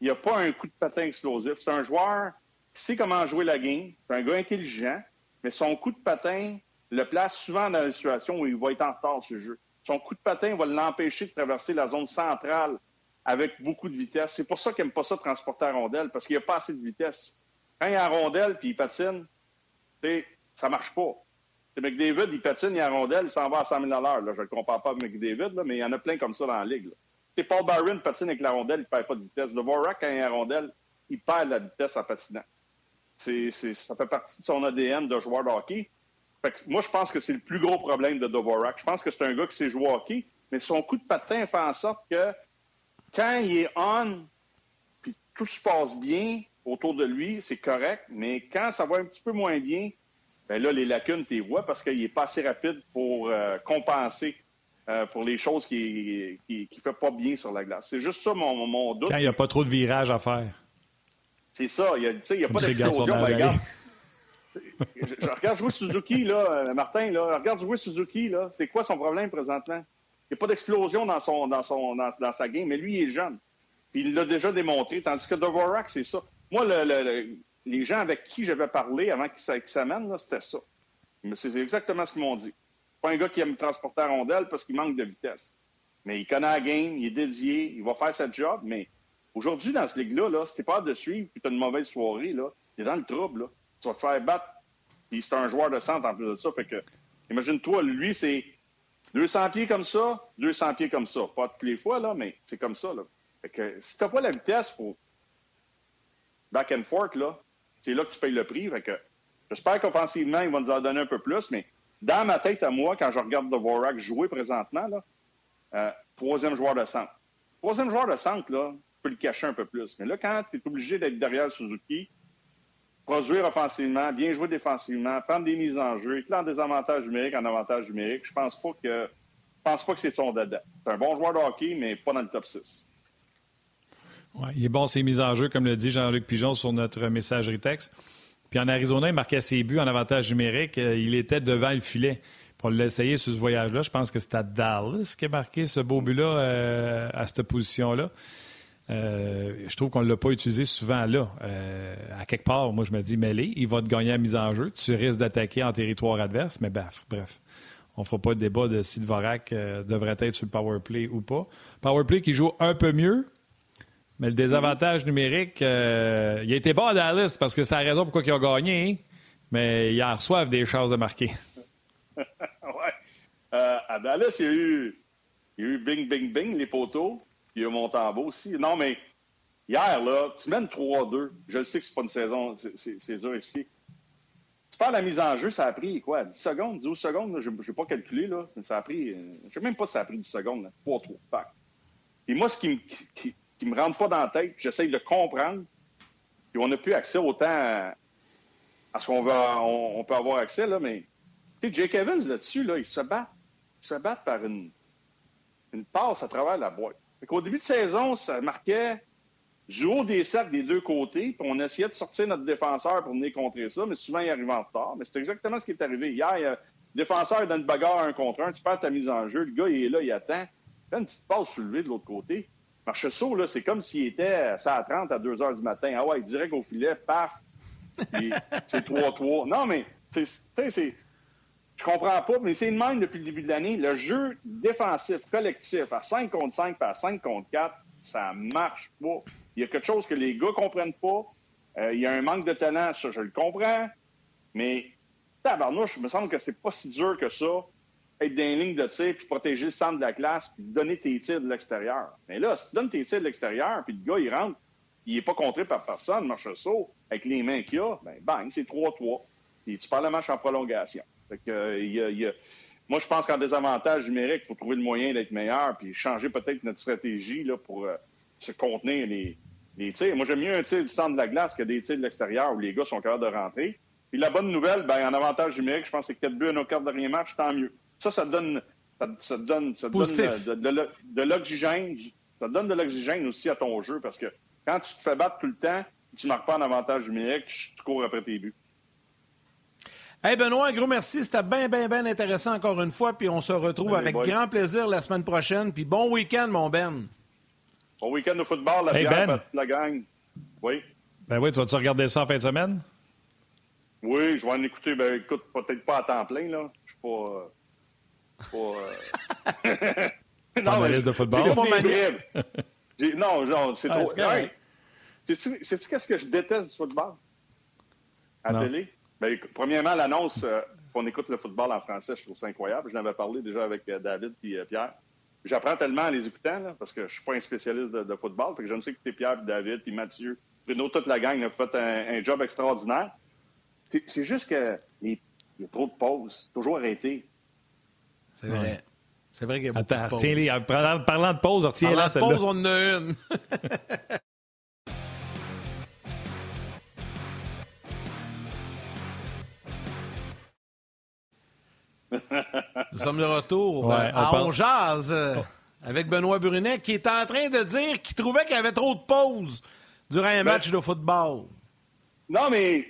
Il n'y a pas un coup de patin explosif. C'est un joueur qui sait comment jouer la game. C'est un gars intelligent, mais son coup de patin, le place souvent dans la situation où il va être en retard ce jeu. Son coup de patin va l'empêcher de traverser la zone centrale avec beaucoup de vitesse. C'est pour ça qu'il n'aime pas ça transporter à rondelle, parce qu'il n'y a pas assez de vitesse. Quand il est en rondelle puis il patine, ça marche pas. McDavid, il patine, il est en rondelle, il s'en va à 100 000 à Je ne compare pas avec McDavid, mais il y en a plein comme ça dans la ligue. Paul Byron patine avec la rondelle, il ne perd pas de vitesse. Le Vorak, quand il est en rondelle, il perd la vitesse en patinant. ça fait partie de son ADN de joueur de hockey. Moi, je pense que c'est le plus gros problème de Dvorak. Je pense que c'est un gars qui sait jouer au hockey, mais son coup de patin fait en sorte que quand il est on, puis tout se passe bien autour de lui, c'est correct, mais quand ça va un petit peu moins bien, ben là, les lacunes, tu les vois parce qu'il n'est pas assez rapide pour euh, compenser euh, pour les choses qui ne fait pas bien sur la glace. C'est juste ça mon, mon doute. Quand il n'y a pas trop de virages à faire. C'est ça. Il n'y a, a pas d'explosion. Je, regarde jouer Suzuki, là, euh, Martin, là, regarde jouer Suzuki, là. C'est quoi son problème présentement? Il n'y a pas d'explosion dans, son, dans, son, dans, sa game, mais lui, il est jeune. Puis il l'a déjà démontré, tandis que Dvorak, c'est ça. Moi, le, les gens avec qui j'avais parlé avant qu'il s'amène, c'était ça. C'est exactement ce qu'ils m'ont dit. Pas un gars qui aime transporter à rondelle parce qu'il manque de vitesse. Mais il connaît la game, il est dédié, il va faire sa job, mais aujourd'hui, dans ce ligue-là, là, si pas de suivre et tu as une mauvaise soirée, là, t'es dans le trouble, là. Tu vas te faire battre. Puis c'est un joueur de centre en plus de ça. Fait que, imagine-toi, lui, c'est 200 pieds comme ça, 200 pieds comme ça. Pas toutes les fois, là, mais c'est comme ça, là. Fait que si t'as pas la vitesse pour back and forth, là, c'est là que tu payes le prix. j'espère qu'offensivement, ils vont nous en donner un peu plus, mais dans ma tête à moi, quand je regarde Dvorak jouer présentement, là, euh, troisième joueur de centre. Troisième joueur de centre, là, tu peux le cacher un peu plus. Mais là, quand tu es obligé d'être derrière Suzuki, produire offensivement, bien jouer défensivement, prendre des mises en jeu, éclairer en désavantage numérique en avantage numérique, je pense pas que je pense pas que c'est ton dada. C'est un bon joueur de hockey, mais pas dans le top 6. Ouais, il est bon, ses mises en jeu, comme le dit Jean-Luc Pigeon sur notre messagerie texte. Puis en Arizona, il marquait ses buts en avantage numérique. Euh, il était devant le filet. Pour l'essayer sur ce voyage-là, je pense que c'était à Dallas qui a marqué ce beau but-là euh, à cette position-là. Euh, je trouve qu'on ne l'a pas utilisé souvent là. à quelque part, moi, je me dis, mêlé, il va te gagner la mise en jeu. Tu risques d'attaquer en territoire adverse, mais bref, bref. On ne fera pas de débat de si Dvorak devrait être sur le power play ou pas. Power play qui joue un peu mieux, mais le désavantage numérique, euh, il a été bon à Dallas parce que c'est la raison pourquoi ils ont gagné, hein. mais ils en reçoivent des chances de marquer. [LAUGHS] Euh, à Dallas, il y, a eu, il y a eu bing, bing, bing, les poteaux. Il y a Montembeau aussi. Non, mais hier, là, tu mènes 3-2. Je sais que c'est pas une saison, c'est dur à expliquer. Tu parles la mise en jeu, ça a pris quoi? 10 secondes, 12 secondes? Je n'ai pas calculé, là. Ça a pris. Euh, je sais même pas si ça a pris 10 secondes. 3-3. Et moi, ce qui me, qui, me rentre pas dans la tête, j'essaye de comprendre. Puis on n'a plus accès autant à, ce qu'on va, on, peut avoir accès, là, mais tu sais, Jake Evans là-dessus, là, il se bat. Il se bat par une, une passe à travers la boîte. Au début de saison, ça marquait du haut des cercles des deux côtés, puis on essayait de sortir notre défenseur pour venir contrer ça, mais souvent il arrivait en retard. Mais c'est exactement ce qui est arrivé. Hier, le défenseur dans une bagarre un contre un, tu perds ta mise en jeu, le gars il est là, il attend. Fait une petite passe soulevée de l'autre côté. Marcheseau, là, c'est comme s'il était à 30 à 2 heures du matin. Ah ouais, direct au filet, paf. [LAUGHS] c'est 3-3. Non, mais, tu sais, c'est. Je comprends pas, mais c'est le même depuis le début de l'année. Le jeu défensif, collectif, à 5 contre 5 et à 5 contre 4, ça marche pas. Il y a quelque chose que les gars comprennent pas. Euh, il y a un manque de talent, ça, je le comprends. Mais, tabarnouche, il me semble que c'est pas si dur que ça être dans une ligne de tir, puis protéger le centre de la classe, puis donner tes tirs de l'extérieur. Mais là, si tu donnes tes tirs de l'extérieur, puis le gars, il rentre, il n'est pas contré par personne, marche saut, avec les mains qu'il a, ben bang, c'est 3-3. Et tu parles le match en prolongation. Fait que, euh, Moi, je pense qu'en désavantage numérique, il faut trouver le moyen d'être meilleur, puis changer peut-être notre stratégie là, pour euh, se contenir les, les tirs. Moi, j'aime mieux un tir du centre de la glace que des tirs de l'extérieur où les gars sont capables de rentrer. Puis la bonne nouvelle, ben, en avantage numérique, je pense que c'est 4 buts à nos quatre derniers matchs, tant mieux. Ça, ça donne, ça, donne, ça donne de, l'oxygène. Ça donne de l'oxygène aussi à ton jeu parce que quand tu te fais battre tout le temps, tu ne marques pas en avantage numérique, tu cours après tes buts. Hey Benoît, un gros merci. C'était bien, bien, bien intéressant encore une fois. Puis on se retrouve avec grand plaisir la semaine prochaine. Puis bon week-end, mon Ben. Bon week-end de football, la hey ben. la gang. Oui. Ben oui, tu vas-tu regarder ça en fin de semaine? Oui, je vais en écouter. Ben écoute, peut-être pas à temps plein, là. Je suis pas. Euh, [LAUGHS] pour, euh... non, mais, liste de football. non, genre, c'est ah, trop. Sais-tu qu'est-ce que je déteste du football? À la télé? Ben, premièrement, l'annonce euh, qu'on écoute le football en français, je trouve ça incroyable. Je l'avais parlé déjà avec euh, David et euh, Pierre. J'apprends tellement en les écoutant, là, parce que je ne suis pas un spécialiste de, football. Fait que j'aime ça écouter Pierre, puis David, puis Mathieu, Bruno, toute la gang a fait un, job extraordinaire. C'est juste que les Il y a trop de pauses. Toujours arrêté. C'est vrai. C'est vrai qu'il y a beaucoup Attends, de pauses. retiens-les. En parlant, parlant de pause, de celle-là. pause, on en a une. [LAUGHS] Nous sommes de retour Ouais, euh, on à parle- On Jase, euh, avec Benoît Brunet qui est en train de dire qu'il trouvait qu'il y avait trop de pauses durant un Ben- match de football. Non, mais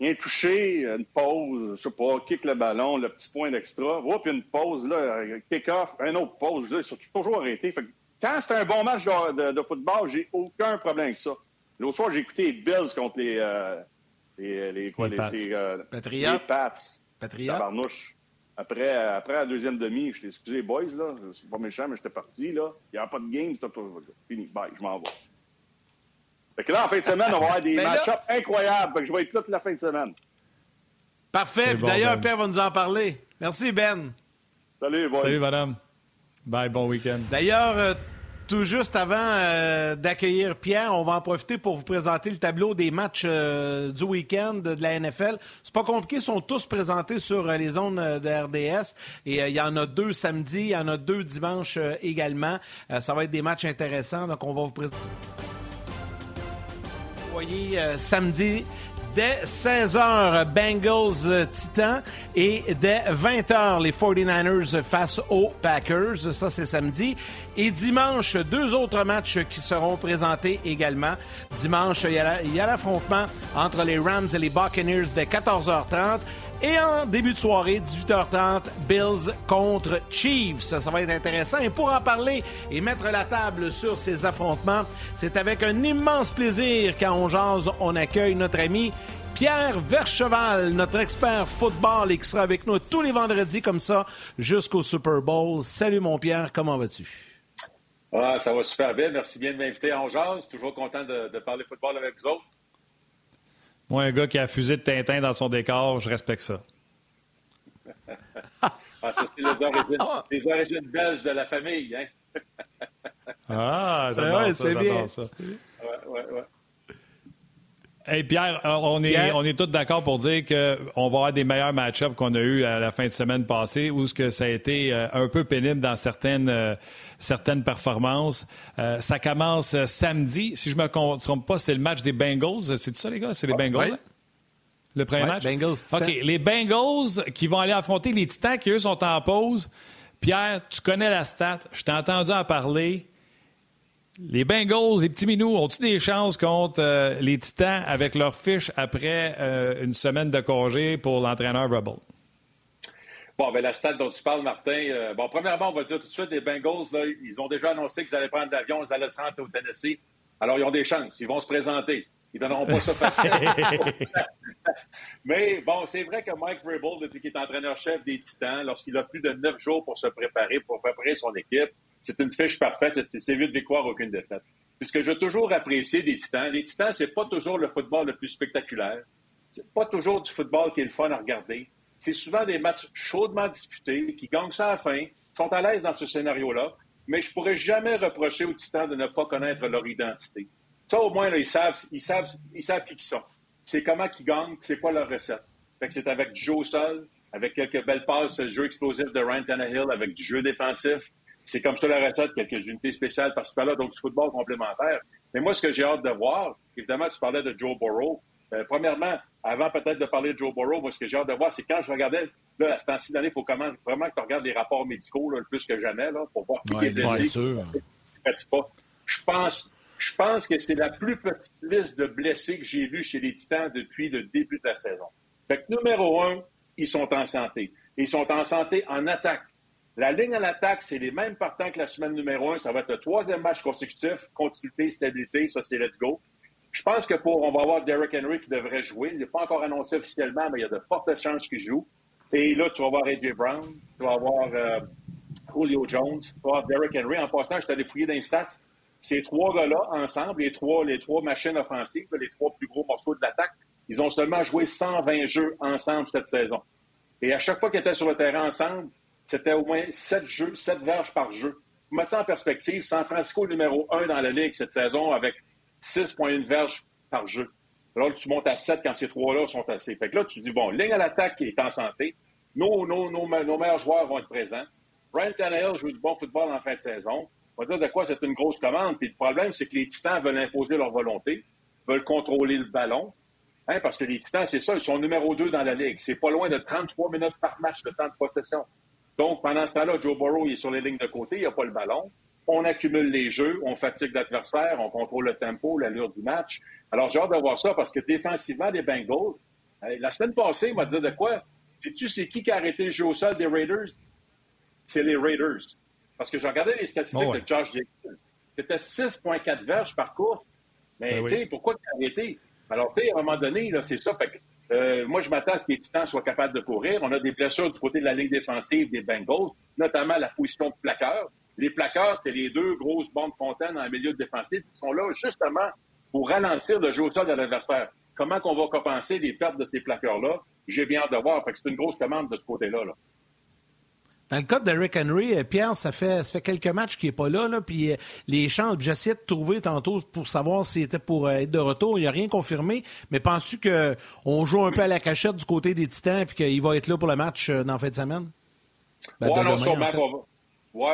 il y a un touché, une pause, je sais pas, kick le ballon, le petit point d'extra. Oh, puis une pause, là, kick-off, une autre pause, là, ils sont toujours arrêtés. Fait que quand c'est un bon match de, de- de football, j'ai aucun problème avec ça. L'autre soir, j'ai écouté les Bills contre les. euh, les, les, quoi, Les les- Pats. c'est, euh, Patriotes. les Pats. Patriote. Après, après la deuxième demi, je t'ai excusé, boys, là. C'est pas méchant, mais j'étais parti, là. Il n'y avait pas de game, c'était pas. Fini. Bye, je m'en vais. Fait que là, en fin de semaine, on va avoir des là- match-ups incroyables. Fait que je vais être là toute la fin de semaine. Parfait. C'est bon, D'ailleurs, Ben. Pierre va nous en parler. Merci, Ben. Salut, boys. Salut, madame. Bye, bon week-end. D'ailleurs, euh, tout juste avant euh, d'accueillir Pierre, on va en profiter pour vous présenter le tableau des matchs euh, du week-end de la NFL. C'est pas compliqué, ils sont tous présentés sur euh, les zones de RDS. Et il y en a deux samedi, il y en a deux dimanche également. Ça va être des matchs intéressants, donc on va vous présenter. voyez euh, samedi dès 16h Bengals euh, Titans et dès 20h les 49ers face aux Packers. Ça c'est samedi et dimanche deux autres matchs qui seront présentés également. Dimanche il y a la- il y a l'affrontement entre les Rams et les Buccaneers dès 14h30 et en début de soirée, 18h30, Bills contre Chiefs. Ça, ça va être intéressant. Et pour en parler et mettre la table sur ces affrontements, c'est avec un immense plaisir qu'à On on accueille notre ami Pierre Vercheval, notre expert football, et qui sera avec nous tous les vendredis comme ça jusqu'au Super Bowl. Salut mon Pierre, comment vas-tu? Ah, ça va super bien. Merci bien de m'inviter à Ongeaz. Toujours content de, de parler football avec vous autres. Moi, un gars qui a fusé de Tintin dans son décor, je respecte ça. [LAUGHS] Ah, ça, c'est les origines, les origines belges de la famille. Hein? Ah, j'adore Ouais, ça, c'est bien. j'adore ça. Ouais, ouais, ouais. Hey Pierre, euh, on est, Pierre? on est tous d'accord pour dire qu'on va avoir des meilleurs match-ups qu'on a eu à la fin de semaine passée, où ce que ça a été euh, un peu pénible dans certaines, euh, certaines performances. Euh, ça commence samedi, si je me con- trompe pas, c'est le match des Bengals. C'est ça les gars, c'est les Bengals. ouais. hein? Le premier Ouais, match? Bengals. OK, les Bengals qui vont aller affronter les Titans qui, eux, sont en pause. Pierre, tu connais la stat. Je t'ai entendu en parler. Les Bengals, les petits minous, ont-ils des chances contre euh, les Titans avec leur fiche après euh, une semaine de congé pour l'entraîneur Rebel? Bon, ben la stade dont tu parles, Martin. euh, bon, premièrement, on va dire tout de suite, les Bengals, ils ont déjà annoncé qu'ils allaient prendre l'avion, ils allaient se rendre au Tennessee. Alors, ils ont des chances. Ils vont se présenter. Ils donneront pas ça facile. [LAUGHS] Mais bon, c'est vrai que Mike Vrabel, depuis qu'il est entraîneur-chef des Titans, lorsqu'il a plus de neuf jours pour se préparer, pour préparer son équipe, c'est une fiche parfaite. C'est- huit victoires, aucune défaite. Puis ce que j'ai toujours apprécié des Titans, les Titans, c'est pas toujours le football le plus spectaculaire. C'est pas toujours du football qui est le fun à regarder. C'est souvent des matchs chaudement disputés, qui gagnent ça à la fin, sont à l'aise dans ce scénario-là, mais je pourrais jamais reprocher aux Titans de ne pas connaître leur identité. Ça, au moins, là, ils savent, ils savent, ils savent qui ils sont. C'est comment qu'ils gagnent, c'est quoi leur recette. Fait que c'est avec du jeu au sol, avec quelques belles passes, jeu explosif de Ryan Tannehill, avec du jeu défensif. C'est comme ça la recette, quelques unités spéciales par-ci par-là, donc du football complémentaire. Mais moi, ce que j'ai hâte de voir, évidemment, tu parlais de Joe Burrow. Euh, premièrement, avant peut-être de parler de Joe Burrow, moi, ce que j'ai hâte de voir, c'est quand je regardais, là, à ce temps-ci d'année, il faut comment- vraiment que tu regardes les rapports médicaux, là, le plus que jamais, là, pour voir qui Ouais, est blessé. Je pense, je pense que c'est la plus petite liste de blessés que j'ai vue chez les Titans depuis le début de la saison. Fait que numéro un, ils sont en santé. Ils sont en santé en attaque. La ligne à l'attaque, c'est les mêmes partants que la semaine numéro un. Ça va être le troisième match consécutif. Continuité, stabilité, ça, c'est let's go. Je pense que pour, on va avoir Derrick Henry qui devrait jouer. Il n'est pas encore annoncé officiellement, mais il y a de fortes chances qu'il joue. Et là, tu vas avoir AJ Brown, tu vas avoir euh, Julio Jones, tu vas avoir Derrick Henry. En passant, je allé fouiller dans les stats. Ces trois gars-là, ensemble, les trois, les trois machines offensives, les trois plus gros morceaux de l'attaque, ils ont seulement joué 120 jeux ensemble cette saison. Et à chaque fois qu'ils étaient sur le terrain ensemble, c'était au moins 7 jeux, 7 verges par jeu. Pour mettre ça en perspective, San Francisco numéro 1 dans la Ligue cette saison avec 6,1 verges par jeu. Alors, tu montes à 7 quand ces trois-là sont assez. Fait que là, tu dis, bon, ligne à l'attaque est en santé. Nos, nos, nos, meilleurs joueurs vont être présents. Brian Tannehill joue du bon football en fin de saison. On va dire de quoi c'est une grosse commande. Puis le problème, c'est que les Titans veulent imposer leur volonté, veulent contrôler le ballon. Hein, parce que les Titans, c'est ça, ils sont numéro 2 dans la Ligue. C'est pas loin de 33 minutes par match de temps de possession. Donc, pendant ce temps-là, Joe Burrow est sur les lignes de côté, il n'a pas le ballon. On accumule les jeux, on fatigue l'adversaire, on contrôle le tempo, l'allure du match. Alors, j'ai hâte de voir ça parce que défensivement, les Bengals, la semaine passée, il m'a dit de quoi? Sais-tu c'est qui qui a arrêté le jeu au sol des Raiders? C'est les Raiders. Parce que j'ai regardé les statistiques oh de Josh Jacobs. C'était 6,4 verges par course. Mais ben tu sais, pourquoi tu arrêté? Alors, tu sais, à un moment donné, c'est ça. Euh, moi, je m'attends à ce que les Titans soient capables de courir. On a des blessures du côté de la ligne défensive des Bengals, notamment la position de plaqueur. Les plaqueurs, c'est les deux grosses bombes fontaines dans le milieu défensif qui sont là justement pour ralentir le jeu au sol de l'adversaire. Comment qu'on va compenser les pertes de ces plaqueurs-là? J'ai bien hâte de voir. que c'est une grosse commande de ce côté-là. Là. Dans le cas d'Eric Henry, euh, Pierre, ça fait, ça fait quelques matchs qu'il n'est pas là, là puis euh, les chances, j'essayais de trouver tantôt pour savoir s'il était pour euh, être de retour. Il n'a rien confirmé, mais penses-tu qu'on joue un peu à la cachette du côté des Titans et qu'il va être là pour le match dans la fin de semaine? Ben, ouais, non,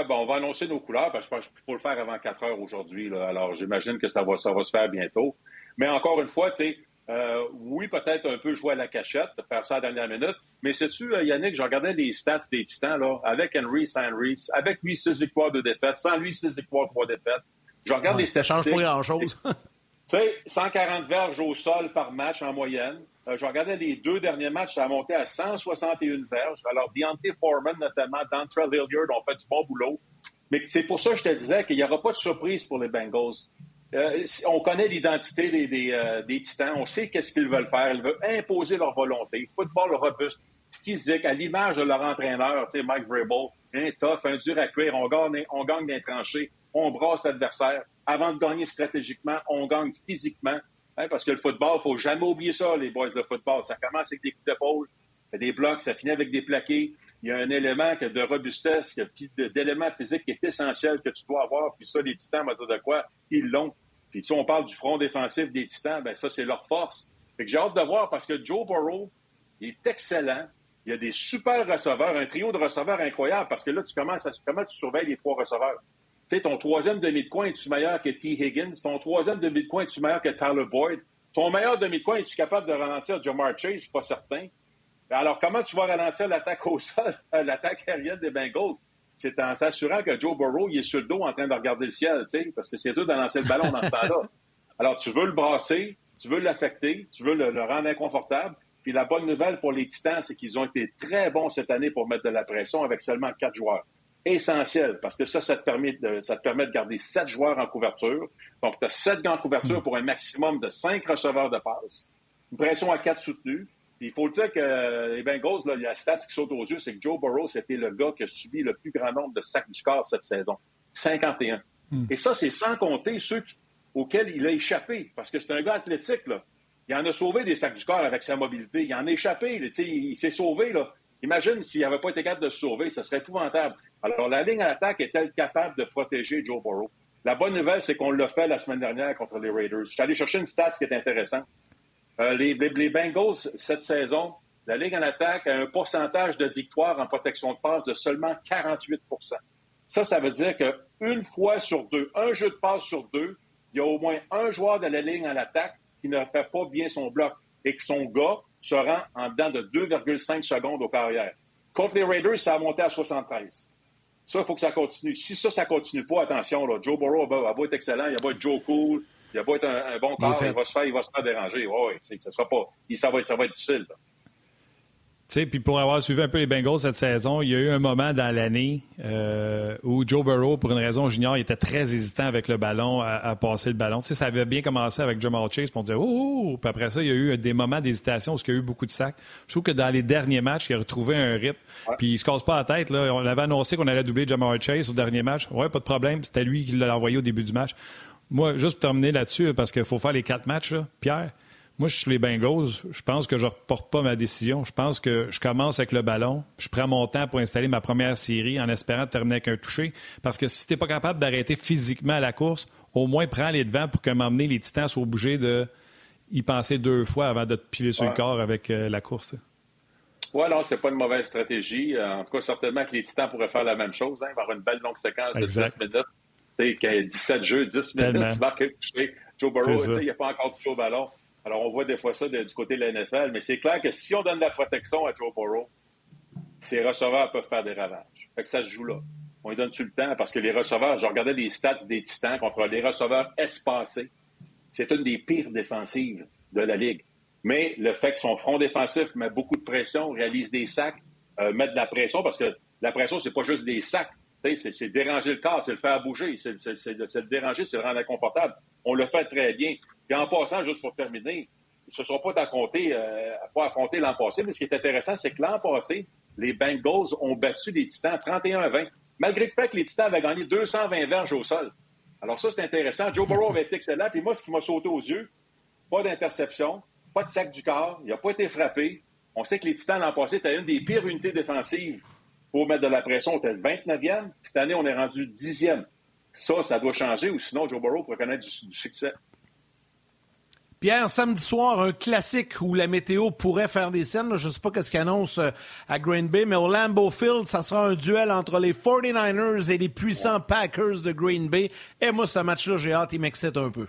ben, on va annoncer nos couleurs parce que je pense qu'il faut le faire avant 4 heures aujourd'hui. Alors, j'imagine que ça va, ça va se faire bientôt. Mais encore une fois, tu sais, euh, oui, peut-être un peu jouer à la cachette, faire ça à la dernière minute. Mais sais-tu, euh, Yannick, je regardais les stats des Titans, là, avec Henry, sans Henry, avec lui, 6 victoires, 2 défaites, sans lui, 6 victoires, 3 défaites. Je regarde les statistiques. Ça change pas grand-chose. [LAUGHS] tu sais, 140 verges au sol par match en moyenne. Euh, je regardais les deux derniers matchs, ça a monté à 161 verges. Alors, Deontay Foreman, notamment, Dontrell Hilliard ont fait du bon boulot. Mais c'est pour ça que je te disais qu'il n'y aura pas de surprise pour les Bengals. Euh, on connaît l'identité euh, des, Titans. On sait qu'est-ce qu'ils veulent faire. Ils veulent imposer leur volonté. Football robuste, physique, à l'image de leur entraîneur, Mike Vrabel. Un tough, un dur à cuire. On gagne, on gagne des tranchées. On brasse l'adversaire. Avant de gagner stratégiquement, on gagne physiquement. Hein, parce que le football, il faut jamais oublier ça, les boys de football. Ça commence avec des coups d'épaule, des blocs, ça finit avec des plaqués. Il y a un élément de robustesse, d'élément physique qui est essentiel que tu dois avoir. Puis ça, les Titans, on va dire de quoi? Ils l'ont. Puis si on parle du front défensif des Titans, ben ça, c'est leur force. Fait que j'ai hâte de voir parce que Joe Burrow est excellent. Il y a des super receveurs, un trio de receveurs incroyable parce que là, tu commences à, comment tu surveilles les trois receveurs? Tu sais, ton troisième demi de coin, es-tu meilleur que T. Higgins? Ton troisième demi de coin, es-tu meilleur que Tyler Boyd? Ton meilleur demi de coin, es-tu capable de ralentir Jamar Chase? Je suis pas certain. Alors, comment tu vas ralentir l'attaque au sol, [LAUGHS] l'attaque aérienne des Bengals? C'est en s'assurant que Joe Burrow il est sur le dos en train de regarder le ciel, parce que c'est dur de lancer le ballon dans ce [LAUGHS] temps-là. Alors, tu veux le brasser, tu veux l'affecter, tu veux le, rendre inconfortable. Puis la bonne nouvelle pour les Titans, c'est qu'ils ont été très bons cette année pour mettre de la pression avec seulement quatre joueurs. Essentiel, parce que ça, ça te permet de, ça te permet de garder sept joueurs en couverture. Donc, tu as sept gants en couverture pour un maximum de cinq receveurs de passe. Une pression à quatre soutenus il faut dire que les Bengals, là, la stats qui saute aux yeux, c'est que Joe Burrow, c'était le gars qui a subi le plus grand nombre de sacs du corps cette saison. 51. Hmm. Et ça, c'est sans compter ceux auxquels il a échappé. Parce que c'est un gars athlétique, là. Il en a sauvé des sacs du corps avec sa mobilité. Il en a échappé. il, s'est sauvé, là. Imagine s'il n'avait pas été capable de se sauver, ce serait épouvantable. Alors, la ligne à l'attaque est-elle capable de protéger Joe Burrow? La bonne nouvelle, c'est qu'on l'a fait la semaine dernière contre les Raiders. Je suis allé chercher une stat qui est intéressante. Euh, les, Bengals, cette saison, la Ligue en attaque a un pourcentage de victoire en protection de passe de seulement 48% Ça, ça veut dire qu'une fois sur deux, un jeu de passe sur deux, il y a au moins un joueur de la ligne en attaque qui ne fait pas bien son bloc et que son gars se rend en dedans de 2,5 secondes au carrière. Contre les Raiders, ça a monté à 73. Ça, il faut que ça continue. Si ça, ça continue pas, attention, Joe Burrow va, va, être excellent, il va être Joe Cool, il va être un, bon corps, il, va se faire, il va se faire déranger. Oui, ça sera pas. Ça va être, ça va être difficile. Tu sais, puis pour avoir suivi un peu les Bengals cette saison, il y a eu un moment dans l'année euh, où Joe Burrow, pour une raison junior, il était très hésitant avec le ballon, à, passer le ballon. Tu sais, ça avait bien commencé avec Jamal Chase, puis on disait « Oh! Puis après ça, il y a eu des moments d'hésitation où il y a eu beaucoup de sacs. Je trouve que dans les derniers matchs, il a retrouvé un rip, puis il se casse pas la tête. Là. On avait annoncé qu'on allait doubler Jamal Chase au dernier match. Ouais, pas de problème, c'était lui qui l'a envoyé au début du match. Moi, juste pour terminer là-dessus, parce qu'il faut faire les quatre matchs, là, Pierre, moi, je suis les Bengals. Je pense que je ne reporte pas ma décision. Je pense que je commence avec le ballon. Je prends mon temps pour installer ma première série en espérant terminer avec un toucher. Parce que si tu n'es pas capable d'arrêter physiquement la course, au moins prends les devants pour que m'emmener les Titans soient obligés de y penser deux fois avant de te piler sur le corps avec euh, la course. Oui, non, c'est pas une mauvaise stratégie. Euh, en tout cas, certainement que les Titans pourraient faire la même chose, hein, avoir une belle longue séquence de 10 minutes. Tu sais, 17 jeux, 10 minutes, tu marques Joe Burrow, il n'y a pas encore touché au ballon. Alors, on voit des fois ça du côté de la NFL, mais c'est clair que si on donne la protection à Joe Burrow, ses receveurs peuvent faire des ravages. Fait que ça se joue là. On lui donne-tu le temps? Parce que les receveurs, je regardais les stats des Titans contre les receveurs espacés. C'est une des pires défensives de la Ligue. Mais le fait que son front défensif met beaucoup de pression, réalise des sacs, euh, met de la pression, parce que la pression, c'est pas juste des sacs. C'est déranger le corps, c'est le faire bouger, c'est le déranger, c'est le rendre inconfortable. On le fait très bien. Et en passant, juste pour terminer, ils ne se sont pas affrontés, euh, l'an passé, mais ce qui est intéressant, c'est que l'an passé, les Bengals ont battu les Titans 31 à 20, malgré le fait que les Titans avaient gagné 220 verges au sol. Alors ça, c'est intéressant. Joe Burrow avait été excellent. Puis moi, ce qui m'a sauté aux yeux, pas d'interception, pas de sac du corps, il n'a pas été frappé. On sait que les Titans l'an passé étaient une des pires unités défensives pour mettre de la pression. On était le 29e. Cette année, on est rendu 10e. Ça, ça doit changer ou sinon Joe Burrow pourrait connaître du succès. Pierre, samedi soir, un classique où la météo pourrait faire des scènes. Je ne sais pas ce qu'il annonce euh, à Green Bay, mais au Lambeau Field, ça sera un duel entre les 49ers et les puissants Packers de Green Bay. Et moi, ce match-là, j'ai hâte, il m'excite un peu.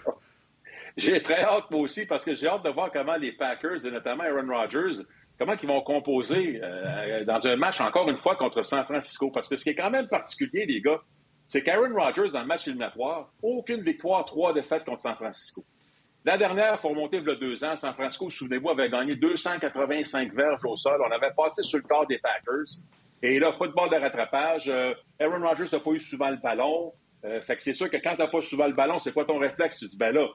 J'ai très hâte, moi aussi, parce que j'ai hâte de voir comment les Packers, et notamment Aaron Rodgers, comment ils vont composer euh, dans un match, encore une fois, contre San Francisco? Parce que ce qui est quand même particulier, les gars, c'est qu'Aaron Rodgers, dans le match éliminatoire, aucune victoire, trois défaites contre San Francisco. La dernière, il faut remonter il y a deux ans, San Francisco, souvenez-vous, avait gagné 285 verges au sol. On avait passé sur le corps des Packers. Et là, football de rattrapage. Euh, Aaron Rodgers n'a pas eu souvent le ballon. Euh, fait que c'est sûr que quand tu n'as pas souvent le ballon, c'est quoi ton réflexe? Tu dis, ben là,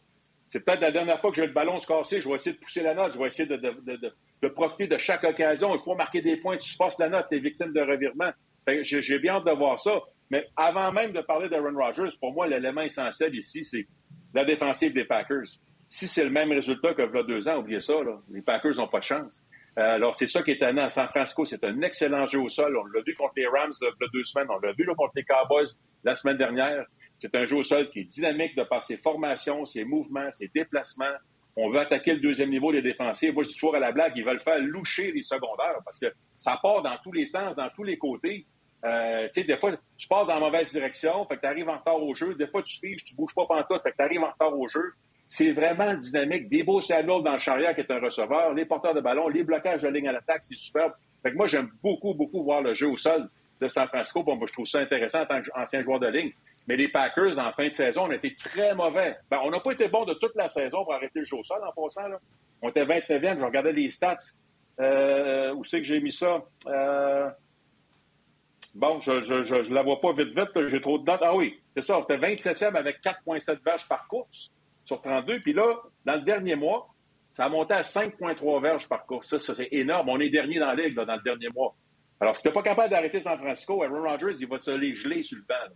c'est peut-être la dernière fois que j'ai le ballon se casser, je vais essayer de pousser la note, je vais essayer de, profiter de chaque occasion. Il faut marquer des points, tu passes la note, tu es victime de revirement. J'ai bien hâte de voir ça. Mais avant même de parler d'Aaron Rodgers, pour moi, l'élément essentiel ici, c'est la défensive des Packers si c'est le même résultat que a deux ans, oubliez ça, les Packers n'ont pas de chance. Euh, alors, c'est ça qui est étonnant. À San Francisco, c'est un excellent jeu au sol. On l'a vu contre les Rams il y a deux semaines. On l'a vu contre les Cowboys la semaine dernière. C'est un jeu au sol qui est dynamique de par ses formations, ses mouvements, ses déplacements. On veut attaquer le deuxième niveau des défensifs. Moi, je dis toujours à la blague, ils veulent faire loucher les secondaires parce que ça part dans tous les sens, dans tous les côtés. Euh, tu sais, des fois, tu pars dans la mauvaise direction, fait que tu arrives en retard au jeu. Des fois, tu figes, tu bouges pas pantoute, fait que tu arrives en retard au jeu c'est vraiment dynamique. Beaux Samuel dans le charrière qui est un receveur, les porteurs de ballon, les blocages de ligne à l'attaque, c'est superbe. Fait que moi, j'aime beaucoup, beaucoup voir le jeu au sol de San Francisco. Bon, moi, je trouve ça intéressant en tant qu'ancien joueur de ligne. Mais les Packers, en fin de saison, on a été très mauvais. Ben, on n'a pas été bon de toute la saison pour arrêter le jeu en passant. Là. On était 29e, je regardais les stats. Euh, où c'est que j'ai mis ça? Euh... Bon, je ne la vois pas vite, vite. J'ai trop de dates. Ah oui, c'est ça. On était 27e avec 4,7 verges par course sur 32. Puis là, dans le dernier mois, ça a monté à 5,3 verges par course. Ça, ça c'est énorme. On est dernier dans la ligue dans le dernier mois. Alors, si tu pas capable d'arrêter San Francisco, Aaron Rodgers, il va se les geler sur le banc.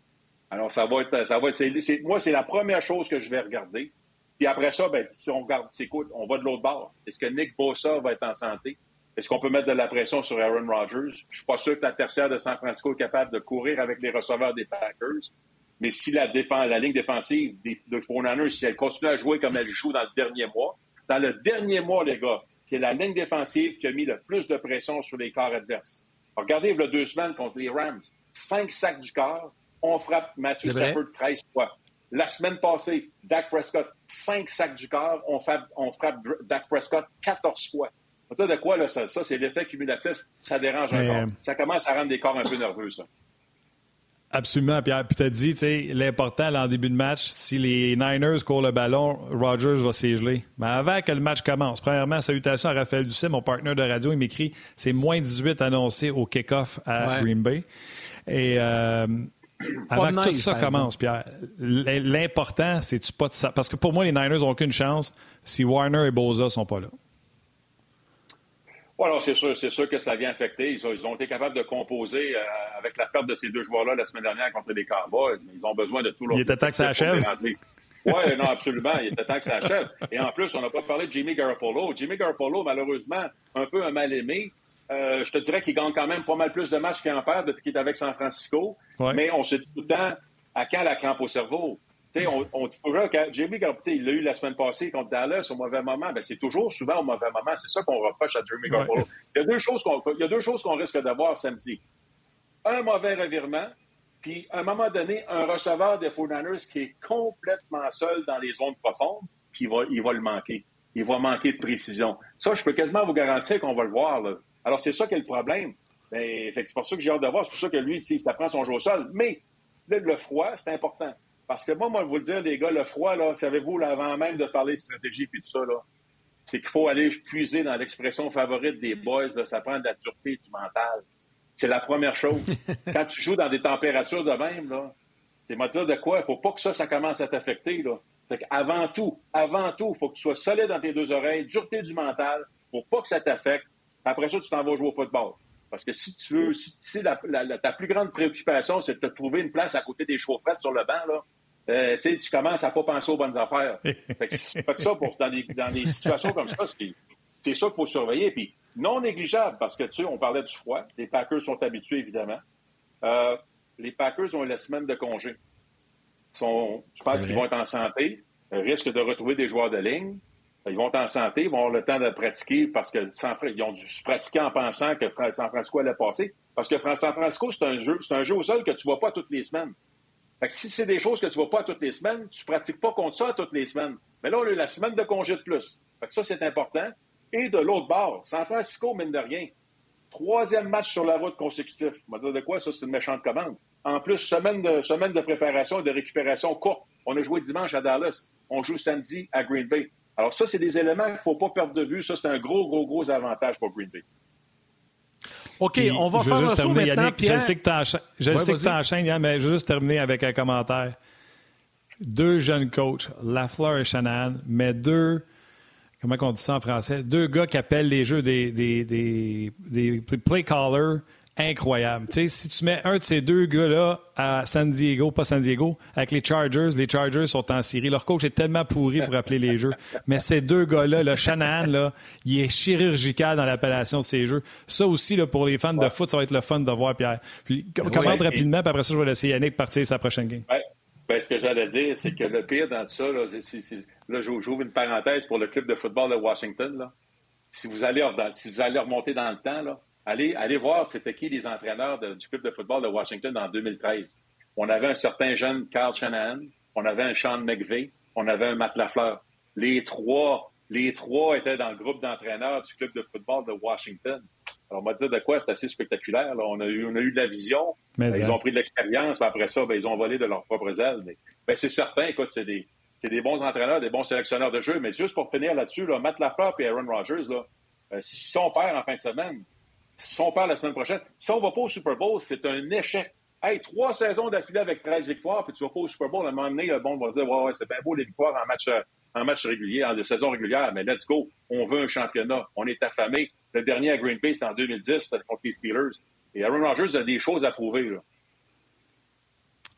Alors, ça va être. Ça va être moi, c'est la première chose que je vais regarder. Puis après ça, ben, si on regarde, écoute, on va de l'autre bord. Est-ce que Nick Bosa va être en santé? Est-ce qu'on peut mettre de la pression sur Aaron Rodgers? Je ne suis pas sûr que la tertiaire de San Francisco est capable de courir avec les receveurs des Packers. Mais si la, la ligne défensive de 49 si elle continue à jouer comme elle joue dans le dernier mois, dans le dernier mois, les gars, c'est la ligne défensive qui a mis le plus de pression sur les corps adverses. regardez, il y a deux semaines contre les Rams, cinq sacs du corps, on frappe Matthew Stafford 13 fois. La semaine passée, Dak Prescott, cinq sacs du corps, on frappe, on frappe Dak Prescott 14 fois. Ça, de quoi, là, ça, ça c'est l'effet cumulatif, ça dérange encore. Euh, ça commence à rendre des corps un peu nerveux, ça. Absolument, Pierre. Puis tu as dit, tu sais, l'important en début de match, si les Niners courent le ballon, Rogers va s'égeler. Mais avant que le match commence, premièrement, salutations à Raphaël Doucet, mon partenaire de radio, il m'écrit c'est moins 18 annoncé au kick-off à Green Bay. Et euh, avant que tout ça commence, Pierre, l'important, c'est tu pas de ça. Parce que pour moi, les Niners n'ont aucune chance si Warner et Boza sont pas là. Oui, alors c'est sûr, c'est sûr que ça vient affecter. Ils ont, été capables de composer euh, avec la perte de ces deux joueurs-là la semaine dernière contre les Cowboys. Ils ont besoin de tout leur. Il était temps que ça achève. Oui, non, absolument. Il était temps que ça achève. Et en plus, on n'a pas parlé de Jimmy Garoppolo. Jimmy Garoppolo, malheureusement, un peu un mal-aimé. Euh, je te dirais qu'il gagne quand même pas mal plus de matchs qu'il en perd depuis qu'il est avec San Francisco. Mais on se dit tout le temps, à quand la crampe au cerveau? on, on, dit toujours que Jamie Garoppolo, il l'a eu la semaine passée contre Dallas au mauvais moment. Ben, c'est toujours souvent au mauvais moment. C'est ça qu'on reproche à Jamie Garoppolo. Il, y a deux choses qu'on, il y a deux choses qu'on risque d'avoir samedi. Un mauvais revirement, puis à un moment donné, un receveur des 49ers qui est complètement seul dans les zones profondes, puis il va, il va le manquer. Il va manquer de précision. Ça, je peux quasiment vous garantir qu'on va le voir. Là. Alors, c'est ça qui est le problème. Ben, c'est pour ça que j'ai hâte de voir. C'est pour ça que lui, il apprend son jeu au sol. Mais le froid, c'est important. Parce que moi, moi, je vous le dire, les gars, le froid, là, savez-vous, avant même de parler de stratégie et tout ça, là, c'est qu'il faut aller puiser dans l'expression favorite des boys, là, ça prend de la dureté du mental. C'est la première chose. [LAUGHS] Quand tu joues dans des températures de même, là, c'est moi dire de quoi? Il faut pas que ça, ça commence à t'affecter, là. Fait avant tout, avant tout, il faut que tu sois solide dans tes deux oreilles, dureté du mental, pour pas que ça t'affecte. Après ça, tu t'en vas jouer au football. Parce que si tu veux, si, ta plus grande préoccupation, c'est de te trouver une place à côté des chaufferettes sur le banc, là, euh, tu commences à pas penser aux bonnes affaires. [LAUGHS] fait que ça pour dans des, situations comme ça, c'est ça qu'il faut surveiller. Puis non négligeable, parce que tu sais, on parlait du froid. Les Packers sont habitués, évidemment. Euh, les Packers ont la semaine de congé. Sont, je pense qu'ils vont être en santé, risquent de retrouver des joueurs de ligne. Ils vont être en santé, ils vont avoir le temps de pratiquer parce que ils ont dû se pratiquer en pensant que San Francisco allait passer. Parce que San Francisco, c'est un jeu, c'est au sol que tu ne vois pas toutes les semaines. Fait que si c'est des choses que tu ne vois pas toutes les semaines, tu ne pratiques pas contre ça toutes les semaines. Mais là, on a eu la semaine de congé de plus. Fait que ça, c'est important. Et de l'autre bord, San Francisco, mine de rien, troisième match sur la route consécutif. On va dire de quoi? Ça, c'est une méchante commande. En plus, semaine de, semaine de préparation et de récupération courte. On a joué dimanche à Dallas. On joue samedi à Green Bay. Alors ça, c'est des éléments qu'il ne faut pas perdre de vue. Ça, c'est un gros, gros, gros avantage pour Green Bay. OK, on va faire un saut maintenant, Pierre. Je sais que tu enchaînes, Yann, mais je vais juste terminer avec un commentaire. Deux jeunes coachs, Lafleur et Shanahan, mais deux, comment on dit ça en français, deux gars qui appellent les jeux des, des, des, des play callers incroyable. Tu sais, si tu mets un de ces deux gars-là à San Diego, pas San Diego, avec les Chargers, les Chargers sont en série. Leur coach est tellement pourri pour appeler les jeux. Mais ces deux gars-là, le Shanahan, là, il est chirurgical dans l'appellation de ces jeux. Ça aussi, là, pour les fans de foot, ça va être le fun de voir, Pierre. Puis, commente rapidement, puis après ça, je vais laisser Yannick partir sa prochaine game. Ben, ce que j'allais dire, c'est que le pire dans tout ça, là, là j'ouvre une parenthèse pour le club de football de Washington. Là. Si, vous allez, si vous allez remonter dans le temps, là, Allez, allez voir c'était qui les entraîneurs du club de football de Washington en 2013. On avait un certain jeune Carl Shanahan, on avait un Sean McVeigh, on avait un Matt Lafleur. Les trois, les trois étaient dans le groupe d'entraîneurs du club de football de Washington. Alors, on va dire de quoi c'est assez spectaculaire. On, a eu, on a eu de la vision, mais ils ont pris de l'expérience, mais après ça, ben, ils ont volé de leurs propres ailes. Mais, ben, c'est certain, écoute, c'est des, des, bons entraîneurs, des bons sélectionneurs de jeu. Mais juste pour finir là-dessus, là, Matt Lafleur et Aaron Rodgers, là, euh, si on perd en fin de semaine, si on perd la semaine prochaine, si on ne va pas au Super Bowl, c'est un échec. Hey, trois saisons d'affilée avec 13 victoires, puis tu ne vas pas au Super Bowl, à un moment donné, le monde va dire c'est bien beau les victoires en match, euh, en régulier, en saison régulière, mais let's go. On veut un championnat. On est affamé. Le dernier à Green Bay, c'était en 2010, c'était contre les Steelers. Et Aaron Rodgers a des choses à prouver.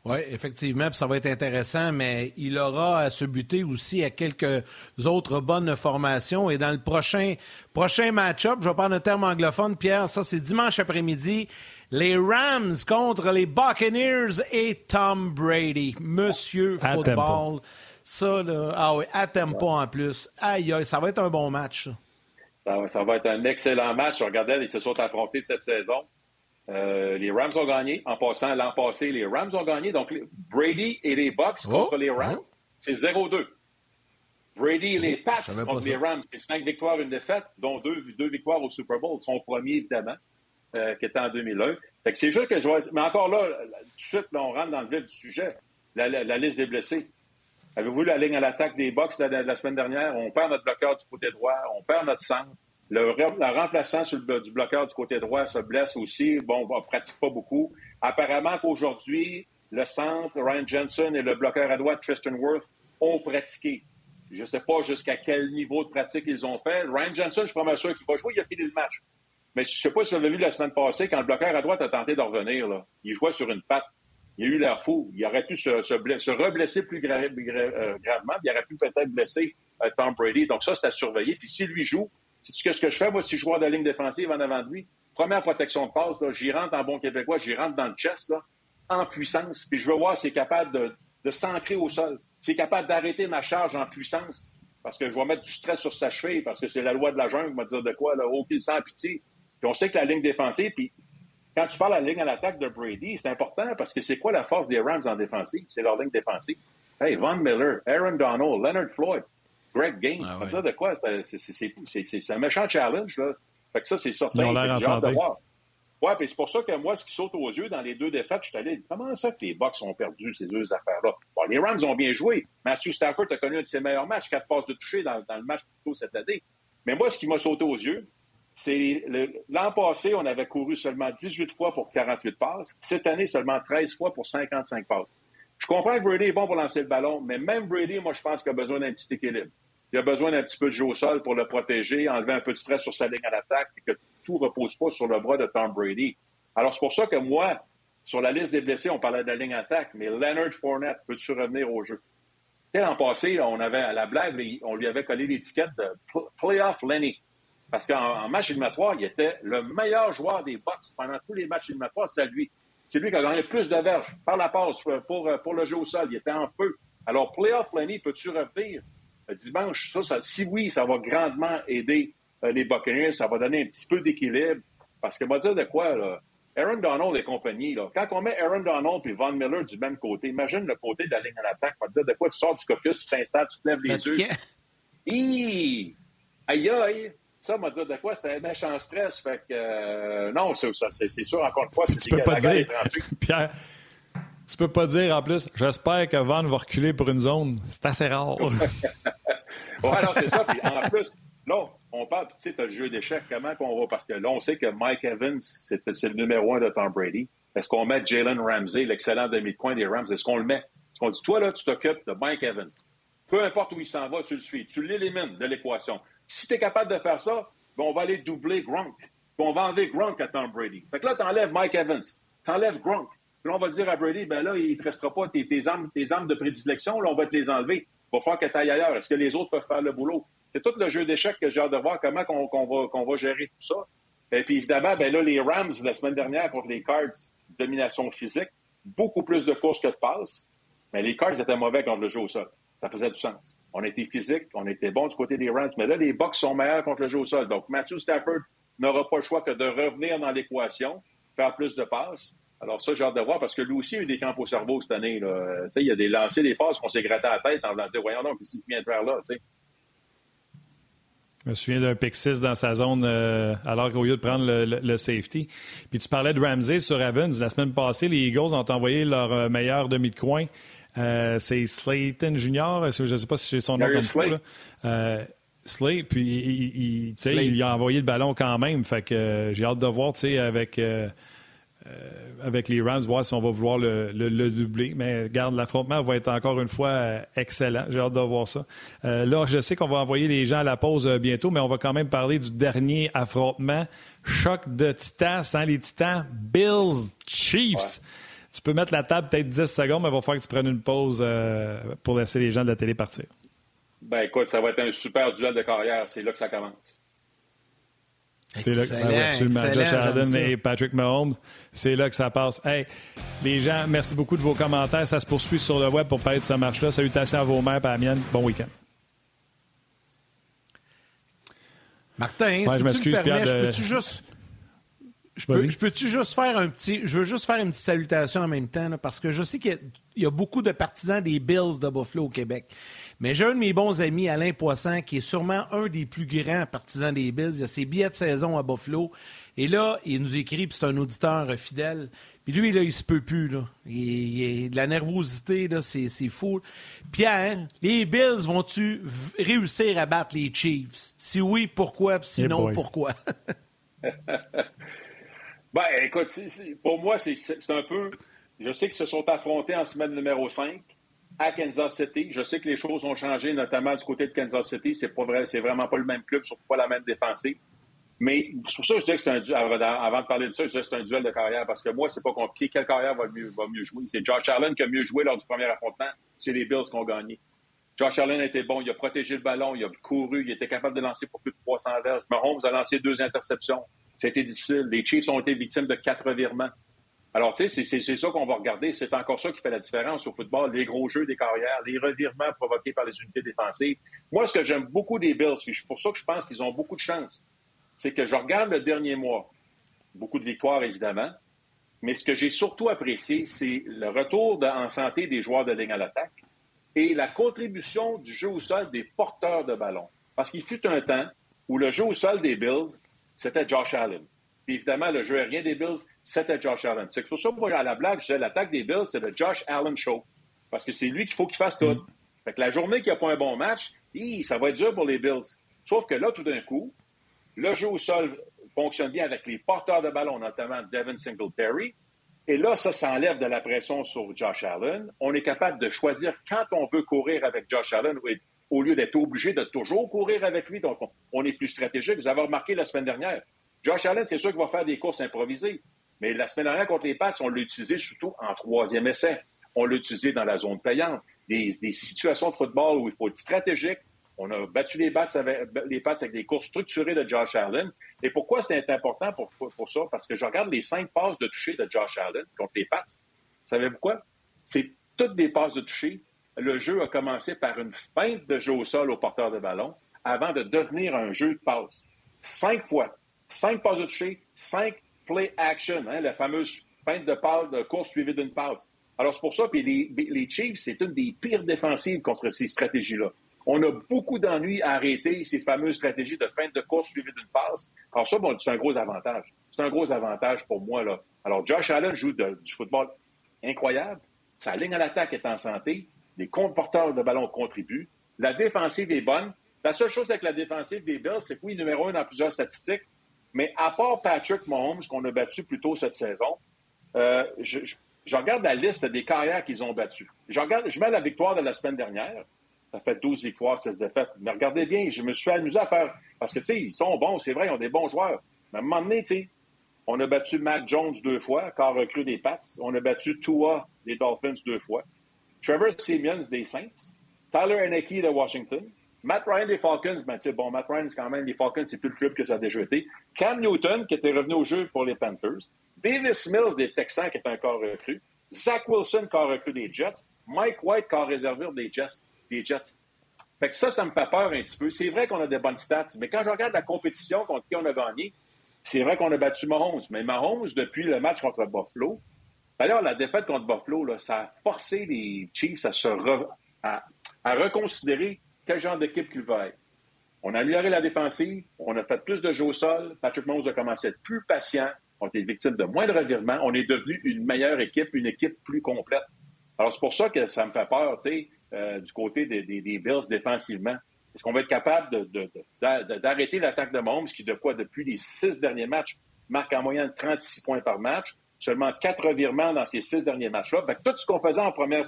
Oui, effectivement, ça va être intéressant, mais il aura à se buter aussi à quelques autres bonnes formations. Et dans le prochain, prochain match-up, je vais prendre un terme anglophone, Pierre, ça c'est dimanche après-midi. Les Rams contre les Buccaneers et Tom Brady. Monsieur football. Ça, là, ah oui, à tempo en plus. Aïe, aïe, ça va être un bon match. Ça. Ça, va être un excellent match. Regardez, ils se sont affrontés cette saison. Euh, les Rams ont gagné. En passant, l'an passé, les Rams ont gagné. Donc, Brady et les Bucks oh, contre les Rams, oh. c'est 0-2. Brady et les Pats contre les Rams, c'est 5 victoires, une défaite, dont 2 deux, victoires au Super Bowl. Son premier, évidemment, euh, qui était en 2001. Fait que c'est juste que je vois... Mais encore là, tout de suite, là, on rentre dans le vif du sujet. La, la, liste des blessés. Avez-vous vu la ligne à l'attaque des Bucks la, la, semaine dernière? On perd notre bloqueur du côté droit, on perd notre centre. Le, remplaçant sur le, du bloqueur du côté droit se blesse aussi. Bon, on ne pratique pas beaucoup. Apparemment qu'aujourd'hui, le centre, Ryan Jensen et le bloqueur à droite, Tristan Worth, ont pratiqué. Je ne sais pas jusqu'à quel niveau de pratique ils ont fait. Ryan Jensen, je suis pas sûr qu'il va jouer, il a fini le match. Mais je ne sais pas si vous avez vu la semaine passée, quand le bloqueur à droite a tenté de revenir, il jouait sur une patte. Il a eu l'air fou. Il aurait pu se, se, se reblesser plus euh, gravement. Il aurait pu peut-être blesser euh, Tom Brady. Donc ça, c'est à surveiller. Puis s'il lui joue, c'est ce que je fais, moi, si je joueur de ligne défensive en avant de lui? Première protection de passe, j'y rentre en bon québécois, j'y rentre dans le chest, là, en puissance, puis je veux voir s'il est capable de, s'ancrer au sol. s'il est capable d'arrêter ma charge en puissance, parce que je vais mettre du stress sur sa cheville, parce que c'est la loi de la jungle, va dire de quoi, là, aucun sans pitié. Puis on sait que la ligne défensive, puis quand tu parles de la ligne à l'attaque de Brady, c'est important parce que c'est quoi la force des Rams en défensive? C'est leur ligne défensive. Hey, Von Miller, Aaron Donald, Leonard Floyd, Greg Gaines, ah, ouais. de quoi? C'est un méchant challenge, là. Fait que ça, c'est sorti. Ils ont l'air en santé. Oui, puis c'est pour ça que moi, ce qui saute aux yeux dans les deux défaites, je suis allé, comment ça que les Bucks ont perdu ces deux affaires-là? Bon, les Rams ont bien joué. Matthew Stafford a connu un de ses meilleurs matchs, quatre passes de toucher dans, dans le match plutôt cette année. Mais moi, ce qui m'a sauté aux yeux, c'est l'an passé, on avait couru seulement 18 fois pour 48 passes. Cette année, seulement 13 fois pour 55 passes. Je comprends que Brady est bon pour lancer le ballon, mais même Brady, moi, je pense qu'il a besoin d'un petit équilibre. Il a besoin d'un petit peu de jeu au sol pour le protéger, enlever un peu de stress sur sa ligne à l'attaque et que tout repose pas sur le bras de Tom Brady. Alors, c'est pour ça que moi, sur la liste des blessés, on parlait de la ligne attaque, mais Leonard Fournette peut-tu revenir au jeu? L'an passé, on avait à la blague, on lui avait collé l'étiquette Playoff Lenny. Parce qu'en match éliminatoire, il était le meilleur joueur des Bucks pendant tous les matchs éliminatoires, c'était lui. C'est lui qui a gagné plus de verges par la passe pour, pour, le jeu au sol. Il était en feu. Alors, Playoff Lenny, peux-tu revenir dimanche? Ça, si oui, ça va grandement aider euh, les Buccaneers. Ça va donner un petit peu d'équilibre. Parce que, va dire de quoi, là, Aaron Donald et compagnie, là, quand on met Aaron Donald et Von Miller du même côté, imagine le côté de la ligne en attaque. Va dire de quoi tu sors du caucus, tu t'installes, tu te lèves les yeux. Hi! Aïe aïe! Ça, m'a dit de quoi? C'était un méchant stress. Fait que, euh, non. C'est sûr, encore une fois, c'est Tu peux pas dire, [LAUGHS] Pierre, tu peux pas dire en plus, j'espère que Von va reculer pour une zone. C'est assez rare. [LAUGHS] ouais, alors c'est ça. Puis en plus, là, on parle, tu sais, tu as le jeu d'échecs, comment qu'on va, parce que là, on sait que Mike Evans, c'est le numéro un de Tom Brady. Est-ce qu'on met Jalen Ramsey, l'excellent demi de coin des Rams, est-ce qu'on le met? Est-ce qu'on dit, toi, là, tu t'occupes de Mike Evans. Peu importe où il s'en va, tu le suis. Tu l'élimines de l'équation. Si tu es capable de faire ça, ben, on va aller doubler Gronk. on va enlever Gronk à Tom Brady. Fait que là, tu enlèves Mike Evans. Tu enlèves Gronk. On va dire à Brady, ben là, il ne te restera pas tes, armes, tes armes de prédilection, là, on va te les enlever. Il va falloir que tu ailles ailleurs. Est-ce que les autres peuvent faire le boulot? C'est tout le jeu d'échecs que j'ai hâte de voir comment on, va, qu'on va gérer tout ça. Et puis évidemment, ben là, les Rams, la semaine dernière, contre les Cards, domination physique, beaucoup plus de courses que de passes. Mais les Cards étaient mauvais contre le jeu au sol. Ça faisait du sens. On était physique, on était bon du côté des Rams, mais là, les Bucks sont meilleurs contre le jeu au sol. Donc, Matthew Stafford n'aura pas le choix que de revenir dans l'équation, faire plus de passes. Alors ça, j'ai hâte de voir parce que lui aussi a eu des camps au cerveau cette année. Là. Il y a des lancers, des passes qu'on s'est gratté à la tête en voulant dire Voyons donc, qu'est-ce qu'il vient de faire là? sais. Je me souviens d'un pick 6 dans sa zone euh, alors qu'au lieu de prendre le, safety. Puis tu parlais de Ramsey sur Evans. La semaine passée, les Eagles ont envoyé leur euh, meilleur demi de coin. Euh, c'est Slayton Junior. Je ne sais pas si c'est son nom comme fou. Euh, Slay, puis il, il, il, a envoyé le ballon quand même. Fait que j'ai hâte de voir avec avec les Rams, voir si on va vouloir le, doubler. Mais garde, l'affrontement va être encore une fois euh, excellent. J'ai hâte de voir ça. Euh, là, je sais qu'on va envoyer les gens à la pause bientôt, mais on va quand même parler du dernier affrontement. Choc de titans sans les titans. Bills Chiefs. Tu peux mettre la table peut-être 10 secondes, mais il va falloir que tu prennes une pause pour laisser les gens de la télé partir. Ben écoute, ça va être un super duel de carrière. C'est là que ça commence. C'est là, ben Josh Allen et Patrick Mahomes, c'est là que ça passe. Hey, les gens, merci beaucoup de vos commentaires. Ça se poursuit sur le web pour parler de ce match-là. Salutations à vos mères et à la mienne. Bon week-end. Martin, si tu me permets, je peux-tu juste... Je peux, tu juste faire un petit. Je veux juste faire une petite salutation en même temps, parce que je sais qu'il y, a beaucoup de partisans des Bills de Buffalo au Québec. Mais j'ai un de mes bons amis, Alain Poisson, qui est sûrement un des plus grands partisans des Bills. Il a ses billets de saison à Buffalo. Et là, il nous écrit, puis c'est un auditeur fidèle. Puis lui, là, il se peut plus. Là. Il, a de la nervosité, là, c'est, fou. Pierre, les Bills vont-tu réussir à battre les Chiefs? Si oui, pourquoi? sinon, pourquoi? [LAUGHS] ben, écoute, pour moi, c'est, c'est un peu... Je sais qu'ils se sont affrontés en semaine numéro 5 à Kansas City. Je sais que les choses ont changé, notamment du côté de Kansas City. C'est pas vrai, vraiment pas le même club, surtout pas la même défensive. Mais c'est pour ça je dis que c'est un duel. Avant de parler de ça, je dis que c'est un duel de carrière parce que moi, c'est pas compliqué. Quelle carrière va mieux, va mieux jouer? C'est Josh Allen qui a mieux joué lors du premier affrontement. C'est les Bills qui ont gagné. Josh Allen était bon. Il a protégé le ballon. Il a couru. Il était capable de lancer pour plus de 300 verges. Mahomes a lancé deux interceptions. C'était difficile. Les Chiefs ont été victimes de quatre virements. Alors, tu sais, c'est ça qu'on va regarder. C'est encore ça qui fait la différence au football. Les gros jeux des carrières, les revirements provoqués par les unités défensives. Moi, ce que j'aime beaucoup des Bills, c'est pour ça que je pense qu'ils ont beaucoup de chance, c'est que je regarde le dernier mois. Beaucoup de victoires, évidemment. Mais ce que j'ai surtout apprécié, c'est le retour en santé des joueurs de ligne à l'attaque et la contribution du jeu au sol des porteurs de ballon. Parce qu'il fut un temps où le jeu au sol des Bills, c'était Josh Allen. Puis évidemment, le jeu aérien des Bills, c'était Josh Allen. C'est pour ça que moi, à la blague, je disais l'attaque des Bills, c'est le Josh Allen Show. Parce que c'est lui qu'il faut qu'il fasse tout. Fait que la journée qu'il n'y a pas un bon match, ça va être dur pour les Bills. Sauf que là, tout d'un coup, le jeu au sol fonctionne bien avec les porteurs de ballon, notamment Devin Singletary. Et là, ça, ça enlève de la pression sur Josh Allen. On est capable de choisir quand on veut courir avec Josh Allen au lieu d'être obligé de toujours courir avec lui. Donc, on est plus stratégique. Vous avez remarqué la semaine dernière, Josh Allen, c'est sûr qu'il va faire des courses improvisées. Mais la semaine dernière, contre les Pats, on l'a utilisé surtout en troisième essai. On l'a utilisé dans la zone payante. Des, situations de football où il faut être stratégique. On a battu les Pats avec, avec des courses structurées de Josh Allen. Et pourquoi c'est important pour, pour, ça? Parce que je regarde les cinq passes de toucher de Josh Allen contre les Pats. Savez-vous quoi? C'est toutes des passes de toucher. Le jeu a commencé par une feinte de jeu au sol au porteur de ballon avant de devenir un jeu de passe. Cinq fois. Cinq passes de toucher, cinq play action, hein, la fameuse feinte de passe de course suivie d'une passe. Alors, c'est pour ça les, les Chiefs, c'est une des pires défensives contre ces stratégies-là. On a beaucoup d'ennuis à arrêter ces fameuses stratégies de feinte de course suivie d'une passe. Alors, ça, bon, c'est un gros avantage. C'est un gros avantage pour moi. Là. Alors, Josh Allen joue du football incroyable. Sa ligne à l'attaque est en santé. Les comporteurs de ballon contribuent. La défensive est bonne. La seule chose avec la défensive des Bills, c'est que oui, numéro un dans plusieurs statistiques, mais à part Patrick Mahomes, qu'on a battu plus tôt cette saison, euh, je, regarde la liste des carrières qu'ils ont battues. Je, je mets la victoire de la semaine dernière. Ça fait 12 victoires, 16 défaites. Mais regardez bien, je me suis amusé à faire. Parce que, tu sais, ils sont bons, c'est vrai, ils ont des bons joueurs. Mais à un moment donné, tu sais, on a battu Mac Jones deux fois, corps recru des Pats. On a battu Tua des Dolphins deux fois. Trevor Simeons des Saints. Tyler Henneke de Washington. Matt Ryan des Falcons, ben, bon, Matt Ryan, quand même, les Falcons, c'est plus le club que ça a déjà été. Cam Newton, qui était revenu au jeu pour les Panthers. Davis Mills des Texans, qui est un corps recru. Zach Wilson, corps recru des Jets. Mike White, corps réservé des Jets. Des Jets. Fait que ça, ça me fait peur un petit peu. C'est vrai qu'on a des bonnes stats, mais quand je regarde la compétition contre qui on a gagné, c'est vrai qu'on a battu Mahomes. Mais Mahomes, depuis le match contre Buffalo, d'ailleurs, la défaite contre Buffalo, ça a forcé les Chiefs à se à, à reconsidérer quel genre d'équipe qu'il va être. On a amélioré la défensive, on a fait plus de jeux au sol, Patrick Mahomes a commencé à être plus patient, on été victime de moins de revirements, on est devenu une meilleure équipe, une équipe plus complète. Alors, c'est pour ça que ça me fait peur, tu sais, euh, du côté des, Bills défensivement. Est-ce qu'on va être capable d'arrêter l'attaque de Mahomes, qui, de quoi, depuis les six derniers matchs, marque en moyenne 36 points par match, seulement quatre revirements dans ces six derniers matchs-là? Tout ce qu'on faisait en, première,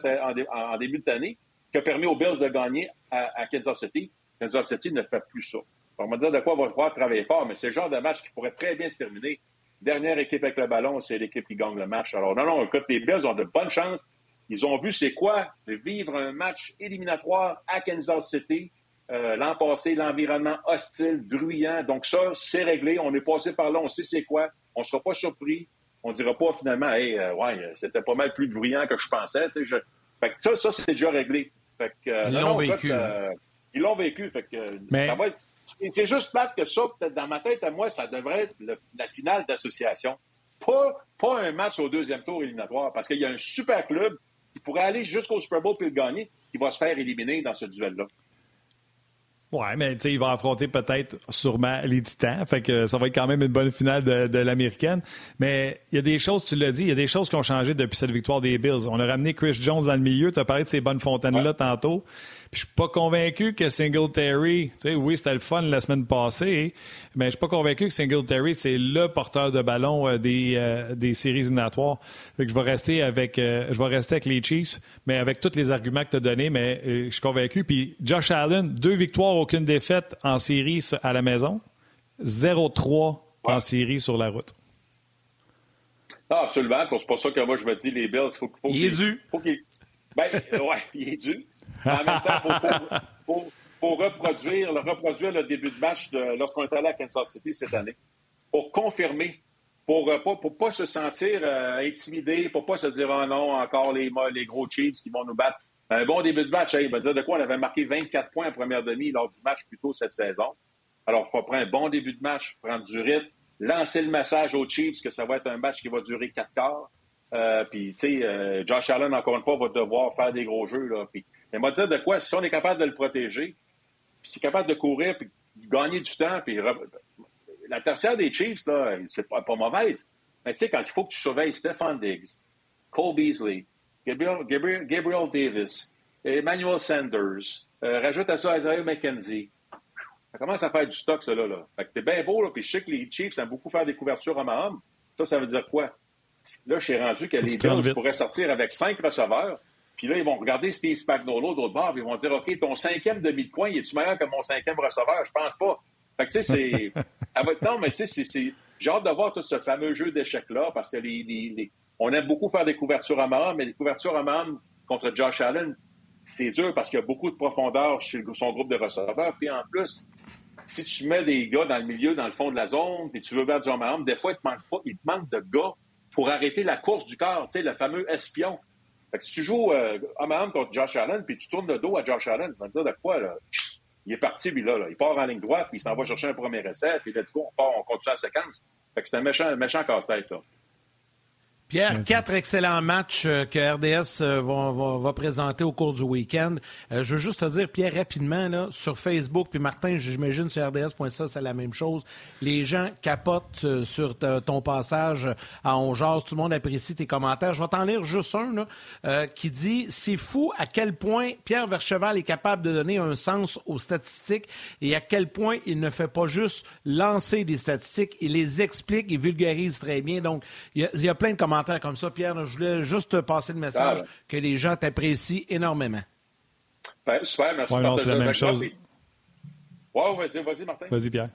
en, début d'année, qui a permis aux Bills de gagner à, Kansas City. Kansas City ne fait plus ça. On va dire de quoi on va pouvoir travailler fort, mais c'est le genre de match qui pourrait très bien se terminer. Dernière équipe avec le ballon, c'est l'équipe qui gagne le match. Alors, non, non, écoute, les Bills ont de bonnes chances. Ils ont vu c'est quoi de vivre un match éliminatoire à Kansas City. Euh, l'an passé, l'environnement hostile, bruyant. Donc ça, c'est réglé. On est passé par là, on sait c'est quoi. On ne sera pas surpris. On ne dira pas finalement, hey, euh, ouais, c'était pas mal plus bruyant que je pensais. Fait que ça, ça c'est déjà réglé. Euh, ils l'ont vécu. Euh, ils l'ont vécu. C'est juste plate que ça, peut-être dans ma tête à moi, ça devrait être la finale d'association. Pas, pas un match au deuxième tour éliminatoire, parce qu'il y a un super club qui pourrait aller jusqu'au Super Bowl et le gagner, qui va se faire éliminer dans ce duel-là. Ouais, mais tu sais, il va affronter peut-être sûrement les Titans. Fait que ça va être quand même une bonne finale de, de l'américaine. Mais il y a des choses, tu l'as dit, il y a des choses qui ont changé depuis cette victoire des Bills. On a ramené Chris Jones dans le milieu. Tu as parlé de ces bonnes fontaines-là tantôt. Je je suis pas convaincu que Singletary, tu sais, oui, c'était le fun la semaine passée, mais je suis pas convaincu que Singletary, c'est le porteur de ballon euh, des, euh, des séries éliminatoires. Fait que je vais rester avec euh, je vais rester avec les Chiefs, mais avec tous les arguments que tu as donnés, mais je suis convaincu. Puis Josh Allen, deux victoires, aucune défaite en série à la maison, 0-3 en série sur la route. Ah, absolument. C'est pour ça que moi, je me dis, les Bills, faut, faut il est dû. Faut ben, ouais, il est dû. En même temps, il faut, reproduire, le, début de match lorsqu'on est allé à Kansas City cette année pour confirmer pour ne pas, pour pas se sentir intimidé, pour pas se dire oh non, encore les, gros Chiefs qui vont nous battre. Un bon début de match, il va dire de quoi? On avait marqué 24 points en première demi lors du match plus tôt cette saison. Alors, il faut prendre un bon début de match, prendre du rythme, lancer le message aux Chiefs que ça va être un match qui va durer quatre quarts. Euh, puis, tu sais, euh, Josh Allen, encore une fois, va devoir faire des gros jeux. Là. Puis, il va dire de quoi, si on est capable de le protéger, puis c'est capable de courir, puis de gagner du temps, puis la tertiaire des Chiefs, là, c'est pas, pas mauvaise. Mais tu sais, quand il faut que tu surveilles Stephen Diggs, Cole Beasley, Gabriel, Gabriel, Davis, Emmanuel Sanders, euh, rajoute à ça Isaiah McKenzie, ça commence à faire du stock, ça, là. là. Fait que t'es bien beau, là, puis je sais que les Chiefs aiment beaucoup faire des couvertures à homme. Ça, ça veut dire quoi? Là, je suis rendu que les Bills pourraient sortir avec cinq receveurs, puis là, ils vont regarder Steve Spagnuolo d'autre bord, puis ils vont dire, OK, ton cinquième demi de coin, est-tu meilleur que mon cinquième receveur? Je pense pas. Fait que, tu sais, c'est... [LAUGHS] va être... Non, mais tu sais, c'est... J'ai hâte de voir tout ce fameux jeu d'échecs-là, parce que les, les, on aime beaucoup faire des couvertures à homme, mais les couvertures à homme contre Josh Allen, c'est dur parce qu'il y a beaucoup de profondeur chez son groupe de receveurs. Puis en plus, si tu mets des gars dans le milieu, dans le fond de la zone, puis tu veux battre John Mahomes, des fois, il te manque pas, il te manque de gars pour arrêter la course du corps, tu sais, le fameux espion. Fait que si tu joues euh, contre Josh Allen, puis tu tournes le dos à Josh Allen, tu vas te dire de quoi, là? Il est parti, lui, là, là. Il part en ligne droite, puis il s'en va chercher un premier essai, puis let's go, on part, on continue la séquence. Fait que c'est un méchant, méchant casse-tête, là. Pierre, quatre excellents matchs euh, que RDS euh, va, présenter au cours du week-end. Euh, je veux juste te dire, Pierre, rapidement, là, sur Facebook, puis Martin, j'imagine sur RDS.ça, c'est la même chose. Les gens capotent sur ton passage à Ongeas. Tout le monde apprécie tes commentaires. Je vais t'en lire juste un là, qui dit « C'est fou à quel point Pierre Vercheval est capable de donner un sens aux statistiques et à quel point il ne fait pas juste lancer des statistiques, il les explique, il vulgarise très bien. Donc, il y, y a plein de commentaires comme ça, Pierre. Je voulais juste te passer le message ah, que les gens t'apprécient énormément. Ben, super, merci. Ouais, non, c'est la même chose. Ouais, vas-y, vas-y, Martin. Vas-y, Pierre.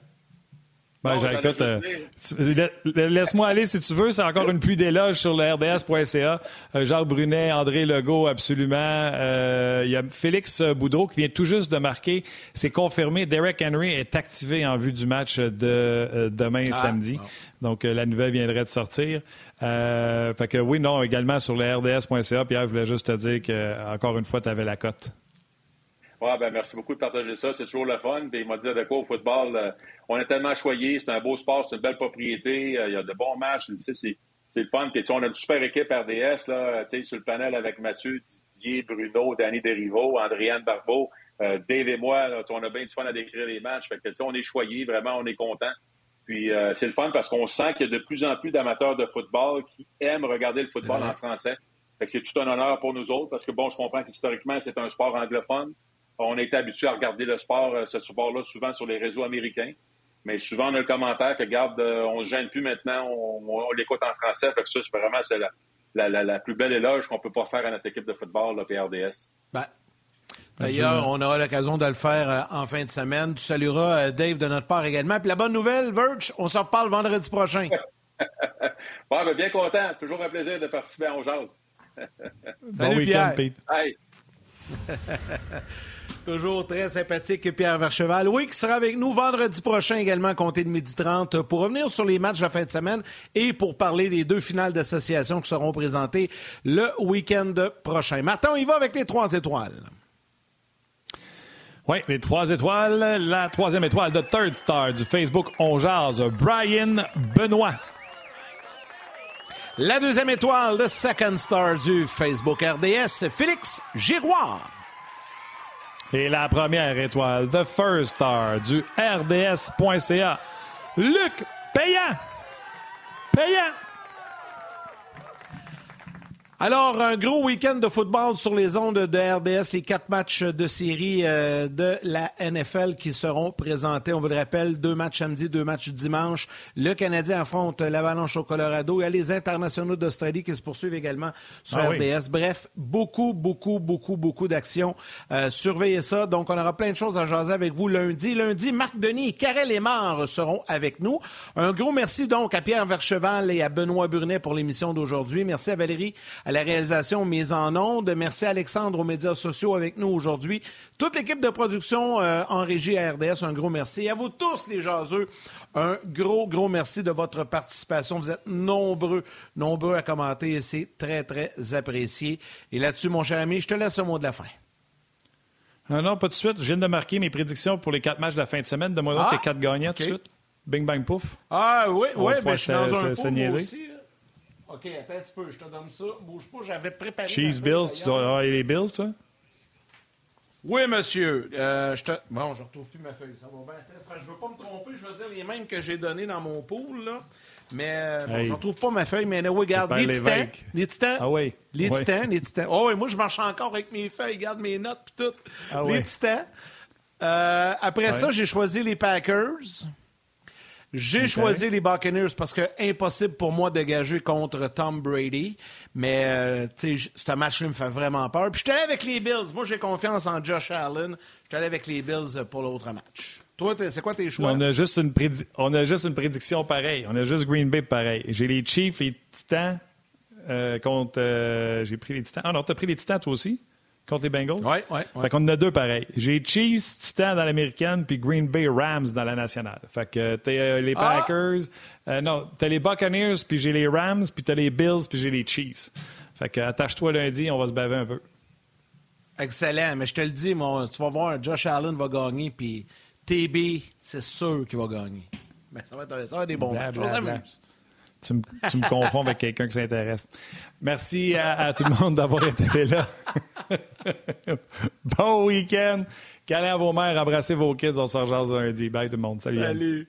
Ben, écoute, euh, laisse-moi aller si tu veux. C'est encore une pluie d'éloges sur le RDS.ca. Euh, Jacques Brunet, André Legault, absolument. Euh, il y a Félix Boudreau qui vient tout juste de marquer. C'est confirmé. Derek Henry est activé en vue du match de demain ah, samedi. Donc, la nouvelle viendrait de sortir. fait que oui, non, également sur le RDS.ca. Pierre, je voulais juste te dire que, encore une fois, tu avais la cote. Ouais, ben merci beaucoup de partager ça. C'est toujours le fun. il m'a dit de quoi au football on est tellement choyé, c'est un beau sport, c'est une belle propriété, euh, il y a de bons matchs, c'est, le fun. Puis, on a une super équipe RDS là, sur le panel avec Mathieu, Didier, Bruno, Danny Derivo, Andréane Barbeau, euh, Dave et moi. on a bien du fun à décrire les matchs. Fait que, on est choyé, vraiment, on est content. Puis euh, c'est le fun parce qu'on sent qu'il y a de plus en plus d'amateurs de football qui aiment regarder le football en français. Fait que c'est tout un honneur pour nous autres parce que, bon, je comprends qu'historiquement, c'est un sport anglophone. On est habitué à regarder le sport, ce sport-là, souvent sur les réseaux américains. Mais souvent, on a le commentaire que, garde, euh, on ne se gêne plus maintenant, on, l'écoute en français. Fait que ça, c'est vraiment c'est la, plus belle éloge qu'on peut pas faire à notre équipe de football, le PRDS. Ben, d'ailleurs, on aura l'occasion de le faire euh, en fin de semaine. Tu salueras euh, Dave de notre part également. Puis la bonne nouvelle, Verge, on s'en reparle vendredi prochain. [LAUGHS] ben, bien content. Toujours un plaisir de participer à On Jazz. [LAUGHS] Salut, Pierre. Pete. [LAUGHS] Toujours très sympathique, Pierre Vercheval. Oui, qui sera avec nous vendredi prochain également, compté de midi 30, pour revenir sur les matchs de la fin de semaine et pour parler des deux finales d'association qui seront présentées le week-end prochain. Martin, on y va avec les trois étoiles. Oui, les trois étoiles. La troisième étoile de Third Star du Facebook On Brian Benoît. La deuxième étoile de Second Star du Facebook RDS, Félix Giroir. Et la première étoile, The First Star du RDS.ca, Luc Payant. Payant. Alors, un gros week-end de football sur les ondes de RDS, les quatre matchs de série euh, de la NFL qui seront présentés. On vous le rappelle, deux matchs samedi, deux matchs dimanche. Le Canadien affronte l'Avalanche au Colorado. Il y a les internationaux d'Australie qui se poursuivent également sur ah RDS. Bref, beaucoup, beaucoup, beaucoup, beaucoup d'actions. Euh, surveillez ça. Donc, on aura plein de choses à jaser avec vous lundi. Lundi, Marc Denis et Karel Aymar seront avec nous. Un gros merci donc à Pierre Vercheval et à Benoît Burnet pour l'émission d'aujourd'hui. Merci à Valérie à la réalisation mise en onde. Merci Alexandre aux médias sociaux avec nous aujourd'hui. Toute l'équipe de production euh, en régie à RDS, un gros merci. Et à vous tous les jaseux, un gros, gros merci de votre participation. Vous êtes nombreux, nombreux à commenter et c'est très, très apprécié. Et là-dessus, mon cher ami, je te laisse un mot de la fin. Non, non, pas tout de suite. Je viens de marquer mes prédictions pour les quatre matchs de la fin de semaine. Donne-moi ah, les quatre gagnants tout de suite. Bing, bang, pouf. Ah oui, oui, mais je suis dans un pot aussi. OK, attends un petit peu, je te donne ça. Bouge pas, j'avais préparé. Cheese Bills, tu dois avoir les Bills, toi? Oui, monsieur. Euh, je te... Bon, je retrouve plus ma feuille. Ça va bien. Je veux pas me tromper, je veux dire les mêmes que j'ai donnés dans mon pool, là. Mais euh, bon, je ne retrouve pas ma feuille, mais là, regarde, les titans. Les titans. Ah oui. Les titans, les titans. Oh oui, moi, je marche encore avec mes feuilles, regarde mes notes et tout. Ah les titans. Euh, après ça, j'ai choisi les Packers. J'ai choisi les Buccaneers parce que impossible pour moi de gager contre Tom Brady. Mais, euh, tu sais, ce match-là me fait vraiment peur. Puis je suis allé avec les Bills. Moi, j'ai confiance en Josh Allen. Je suis allé avec les Bills pour l'autre match. Toi, c'est quoi tes choix? On a, juste une on a juste une prédiction pareille. On a juste Green Bay pareil. J'ai les Chiefs, les Titans euh, contre. Euh, j'ai pris les Titans. Ah non, t'as pris les Titans toi aussi? Contre les Bengals? Oui, oui. Ouais. Fait qu'on en a deux pareils. J'ai Chiefs, Titans dans l'américaine, puis Green Bay Rams dans la nationale. Fait que t'as euh, les ah! Packers. Euh, non, t'as les Buccaneers, puis j'ai les Rams, puis t'as les Bills, puis j'ai les Chiefs. Fait que attache-toi lundi, on va se baver un peu. Excellent. Mais je te le dis, mon, tu vas voir, Josh Allen va gagner, puis TB, c'est sûr qu'il va gagner. Mais ça va être, ça va être des bons matchs. Tu me, confonds avec quelqu'un qui s'intéresse. Merci à, tout le monde d'avoir été là. [LAUGHS] bon week-end. Câlin à vos mères, embrassez vos kids. On se rejoint lundi. Bye tout le monde. Salut. Salut.